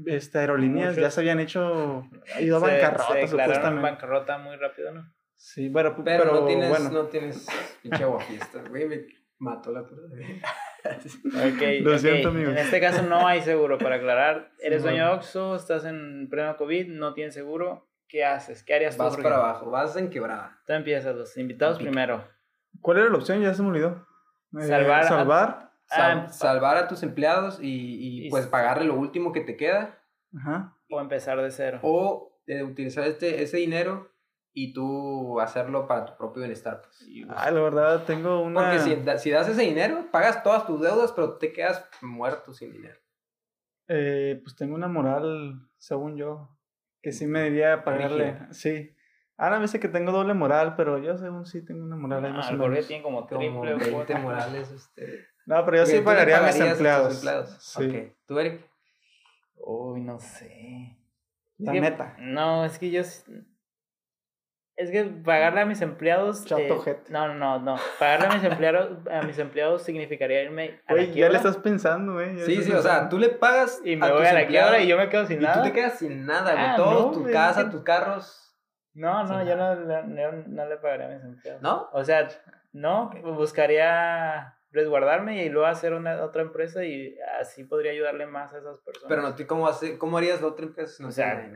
este, aerolíneas ya se habían hecho, ido a Se- bancarrota, se supuestamente. bancarrota muy rápido, ¿no? Sí, bueno, Pero, pero, no tienes, bueno. no tienes pinche aguafiesta, güey. Mató la puta. Ok, Lo siento, amigo. En este caso no hay seguro para aclarar. Eres Sí, dueño de. Oxxo, estás en pleno COVID, no tienes seguro. ¿Qué haces? ¿Qué harías tú? Vas para abajo, vas en quebrada. Tú empiezas, los invitados Pica. primero. ¿Cuál era la opción? Ya se me olvidó. Eh, Salvar a- Salvar. Sal- Ah, salvar a tus empleados y, y, Y pues pagarle lo último que te queda. Ajá. O empezar de cero. O eh, utilizar este, ese dinero y tú hacerlo para tu propio bienestar. Pues. Y- Ah, la verdad, tengo una. Porque si, da- si das ese dinero, pagas todas tus deudas, pero te quedas muerto sin dinero. Eh, pues tengo una moral, según yo, que sí me diría pagarle. Rígida. Sí. Ahora me dice que tengo doble moral, pero yo según sí tengo una moral ahí Ah, más el o Jorge menos. tiene como triple o 20 cuatro. morales. Este. No, pero yo sí ¿Tú le pagaría a mis pagarías tus empleados. Sí, Ok. ¿Tú, Eric? Uy, no sé. la Es que- neta. No, es que yo. Es que pagarle a mis empleados. Chato eh, no, no, no, no. Pagarle a mis empleados, a mis empleados significaría irme a la Güey, ya quiebra. le estás pensando, güey. Sí, sí, o sea, tú le pagas Y me a voy tus a la quiebra y yo me quedo sin y nada. tú te quedas sin nada, güey. Ah, Todos, no, tu güey, casa, tus carros. No, no, yo no, no, no- le pagaría a mis empleados. ¿No? O sea, no, buscaría resguardarme y luego hacer una otra empresa y así podría ayudarle más a esas personas. Pero no, ¿tú cómo, hace, cómo harías la otra empresa si no O sea?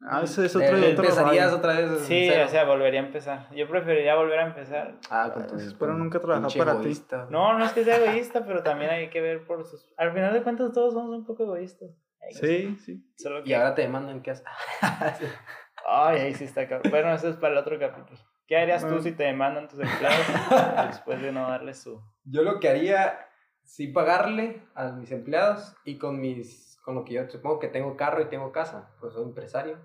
Ah, ese es Eh, otro, otro empezarías rollo. otra vez. Sí, o sea, volvería a empezar. Yo preferiría volver a empezar. Ah, Pues espero con nunca trabajar para ti. egoísta. No, no es que sea egoísta, pero también hay que ver por sus... Al final de cuentas todos somos un poco egoístas. Sí, sí. Solo que... Y ahora te demandan qué haces. Ay, ahí sí está cabrón. Bueno, eso es para el otro capítulo. ¿Qué harías tú Bueno. si te demandan tus empleados después de no darles su... Yo lo que haría, sí pagarle a mis empleados y con mis con lo que yo supongo que tengo carro y tengo casa, pues soy empresario.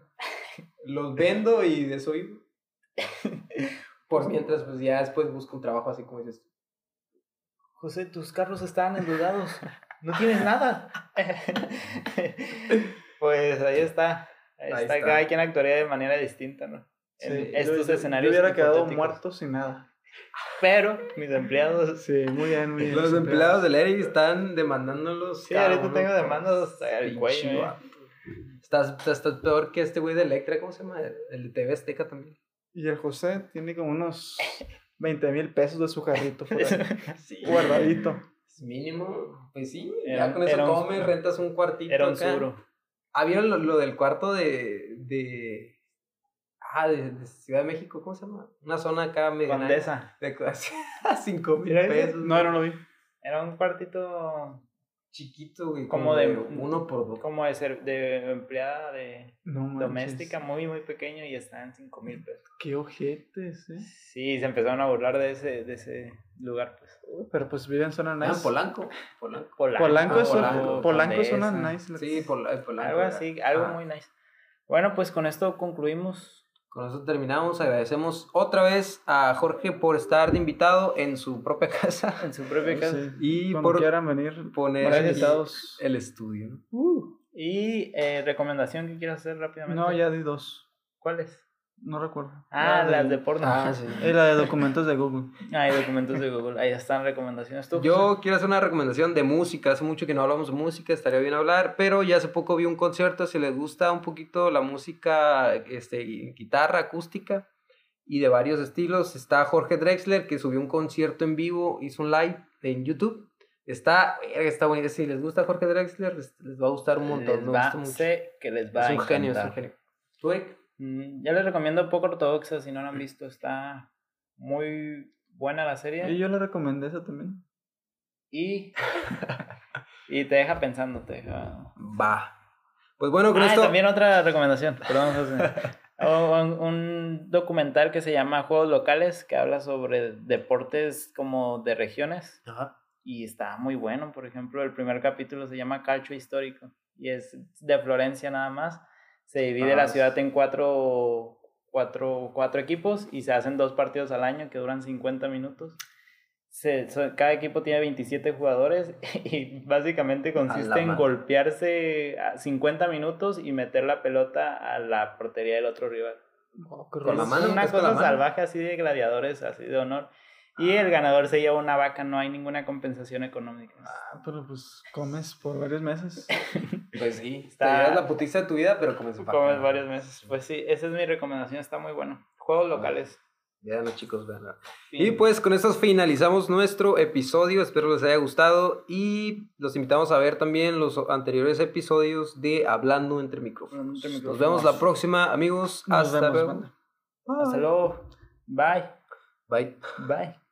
Los vendo y de eso vivo. Por mientras, pues ya después busco un trabajo así como dices tú. José, tus carros están endeudados. No tienes nada. pues ahí está. Ahí, Ahí está. está. Cada quien actuaría de manera distinta, ¿no? En Sí, estos yo- escenarios. Yo hubiera quedado muerto sin nada. Pero mis empleados. Sí, muy bien, muy bien. Los empleados del Eric están demandándolos. Sí, ahorita uno tengo demandas al pinche cuello. ¿eh? Estás, estás peor que este güey de Electra, ¿cómo se llama? El de TV Azteca también. Y el José tiene como unos 20 mil pesos de su carrito Sí. guardadito. Es mínimo, pues sí. Era- ya con eso comes, rentas un cuartito. Era un acá. suro. Ah, ¿vieron lo, lo del cuarto de. de. Ah, de, de Ciudad de México, ¿cómo se llama? Una zona acá medio. Condesa. De cinco mil Mira ese. pesos. No, no lo vi. Era un cuartito Chiquito, güey. Como Como, de- de, uno por dos. como de, ser, de empleada de No doméstica, muy, muy pequeño y está en 5 mil pesos. Qué ojetes, eh. Sí, se empezaron a burlar de ese, de ese lugar, pues. Uy, Pero pues vive en zona Ah, nice. Polanco. Polanco. Polanco es, Polanco, Polanco es zona nice. Sí, eh, Polanco. Algo así, algo Ah. muy nice. Bueno, pues con esto concluimos. Con eso terminamos. Agradecemos otra vez a Jorge por estar de invitado en su propia casa En su propia casa. Sí. y por quieran venir, poner el estudio. ¿no? Uh, Y eh, recomendación que quieras hacer rápidamente. no, ya di dos. ¿Cuáles? No recuerdo. Ah, La las de porno. Ah, sí. Eh, la de documentos de Google. Hay documentos de Google. Ahí están recomendaciones. ¿Tú, Yo José? quiero hacer una recomendación de música. Hace mucho que no hablamos de música, estaría bien hablar, pero ya hace poco vi un concierto. Si les gusta un poquito la música, este, guitarra acústica y de varios estilos, está Jorge Drexler que subió un concierto en vivo, hizo un live en YouTube. Está, está bueno. Si les gusta Jorge Drexler, les, les va a gustar un montón. Les me va- gusta mucho. sé que les va Es a un genio, es un genio. ¿Tú? Mm, Ya les recomiendo poco ortodoxa si no la han visto. Está muy buena la serie. Y yo le recomendé esa también. Y, y te deja pensando. Te deja... Va. Pues bueno, con Ah, esto. también otra recomendación. Perdón, José. Un, un documental que se llama Juegos Locales que habla sobre deportes como de regiones. Ajá. Y está muy bueno. Por ejemplo, el primer capítulo se llama Calcio Histórico. Y es de Florencia nada más. Se divide Ah, la ciudad en cuatro, cuatro, cuatro equipos y se hacen dos partidos al año que duran 50 minutos. Se, so- cada equipo tiene 27 jugadores y básicamente consiste en golpearse a 50 minutos y meter la pelota a la portería del otro rival. Con la mano, una cosa salvaje así de gladiadores, así de honor. Y el ganador se lleva una vaca, no hay ninguna compensación económica. Ah, pero pues comes por varios meses. Pues sí. Está- Te llevas la putiza de tu vida, pero como se Comes varios meses. Pues sí, esa es mi recomendación, está muy bueno. Juegos locales. Veanlo, chicos, veanlo. Fin. Y pues con esto finalizamos nuestro episodio. Espero les haya gustado. Y los invitamos a ver también los anteriores episodios de Hablando entre micrófonos. Nos vemos la próxima, amigos. Nos Hasta vemos, luego. Hasta luego. Bye. Bye. Bye.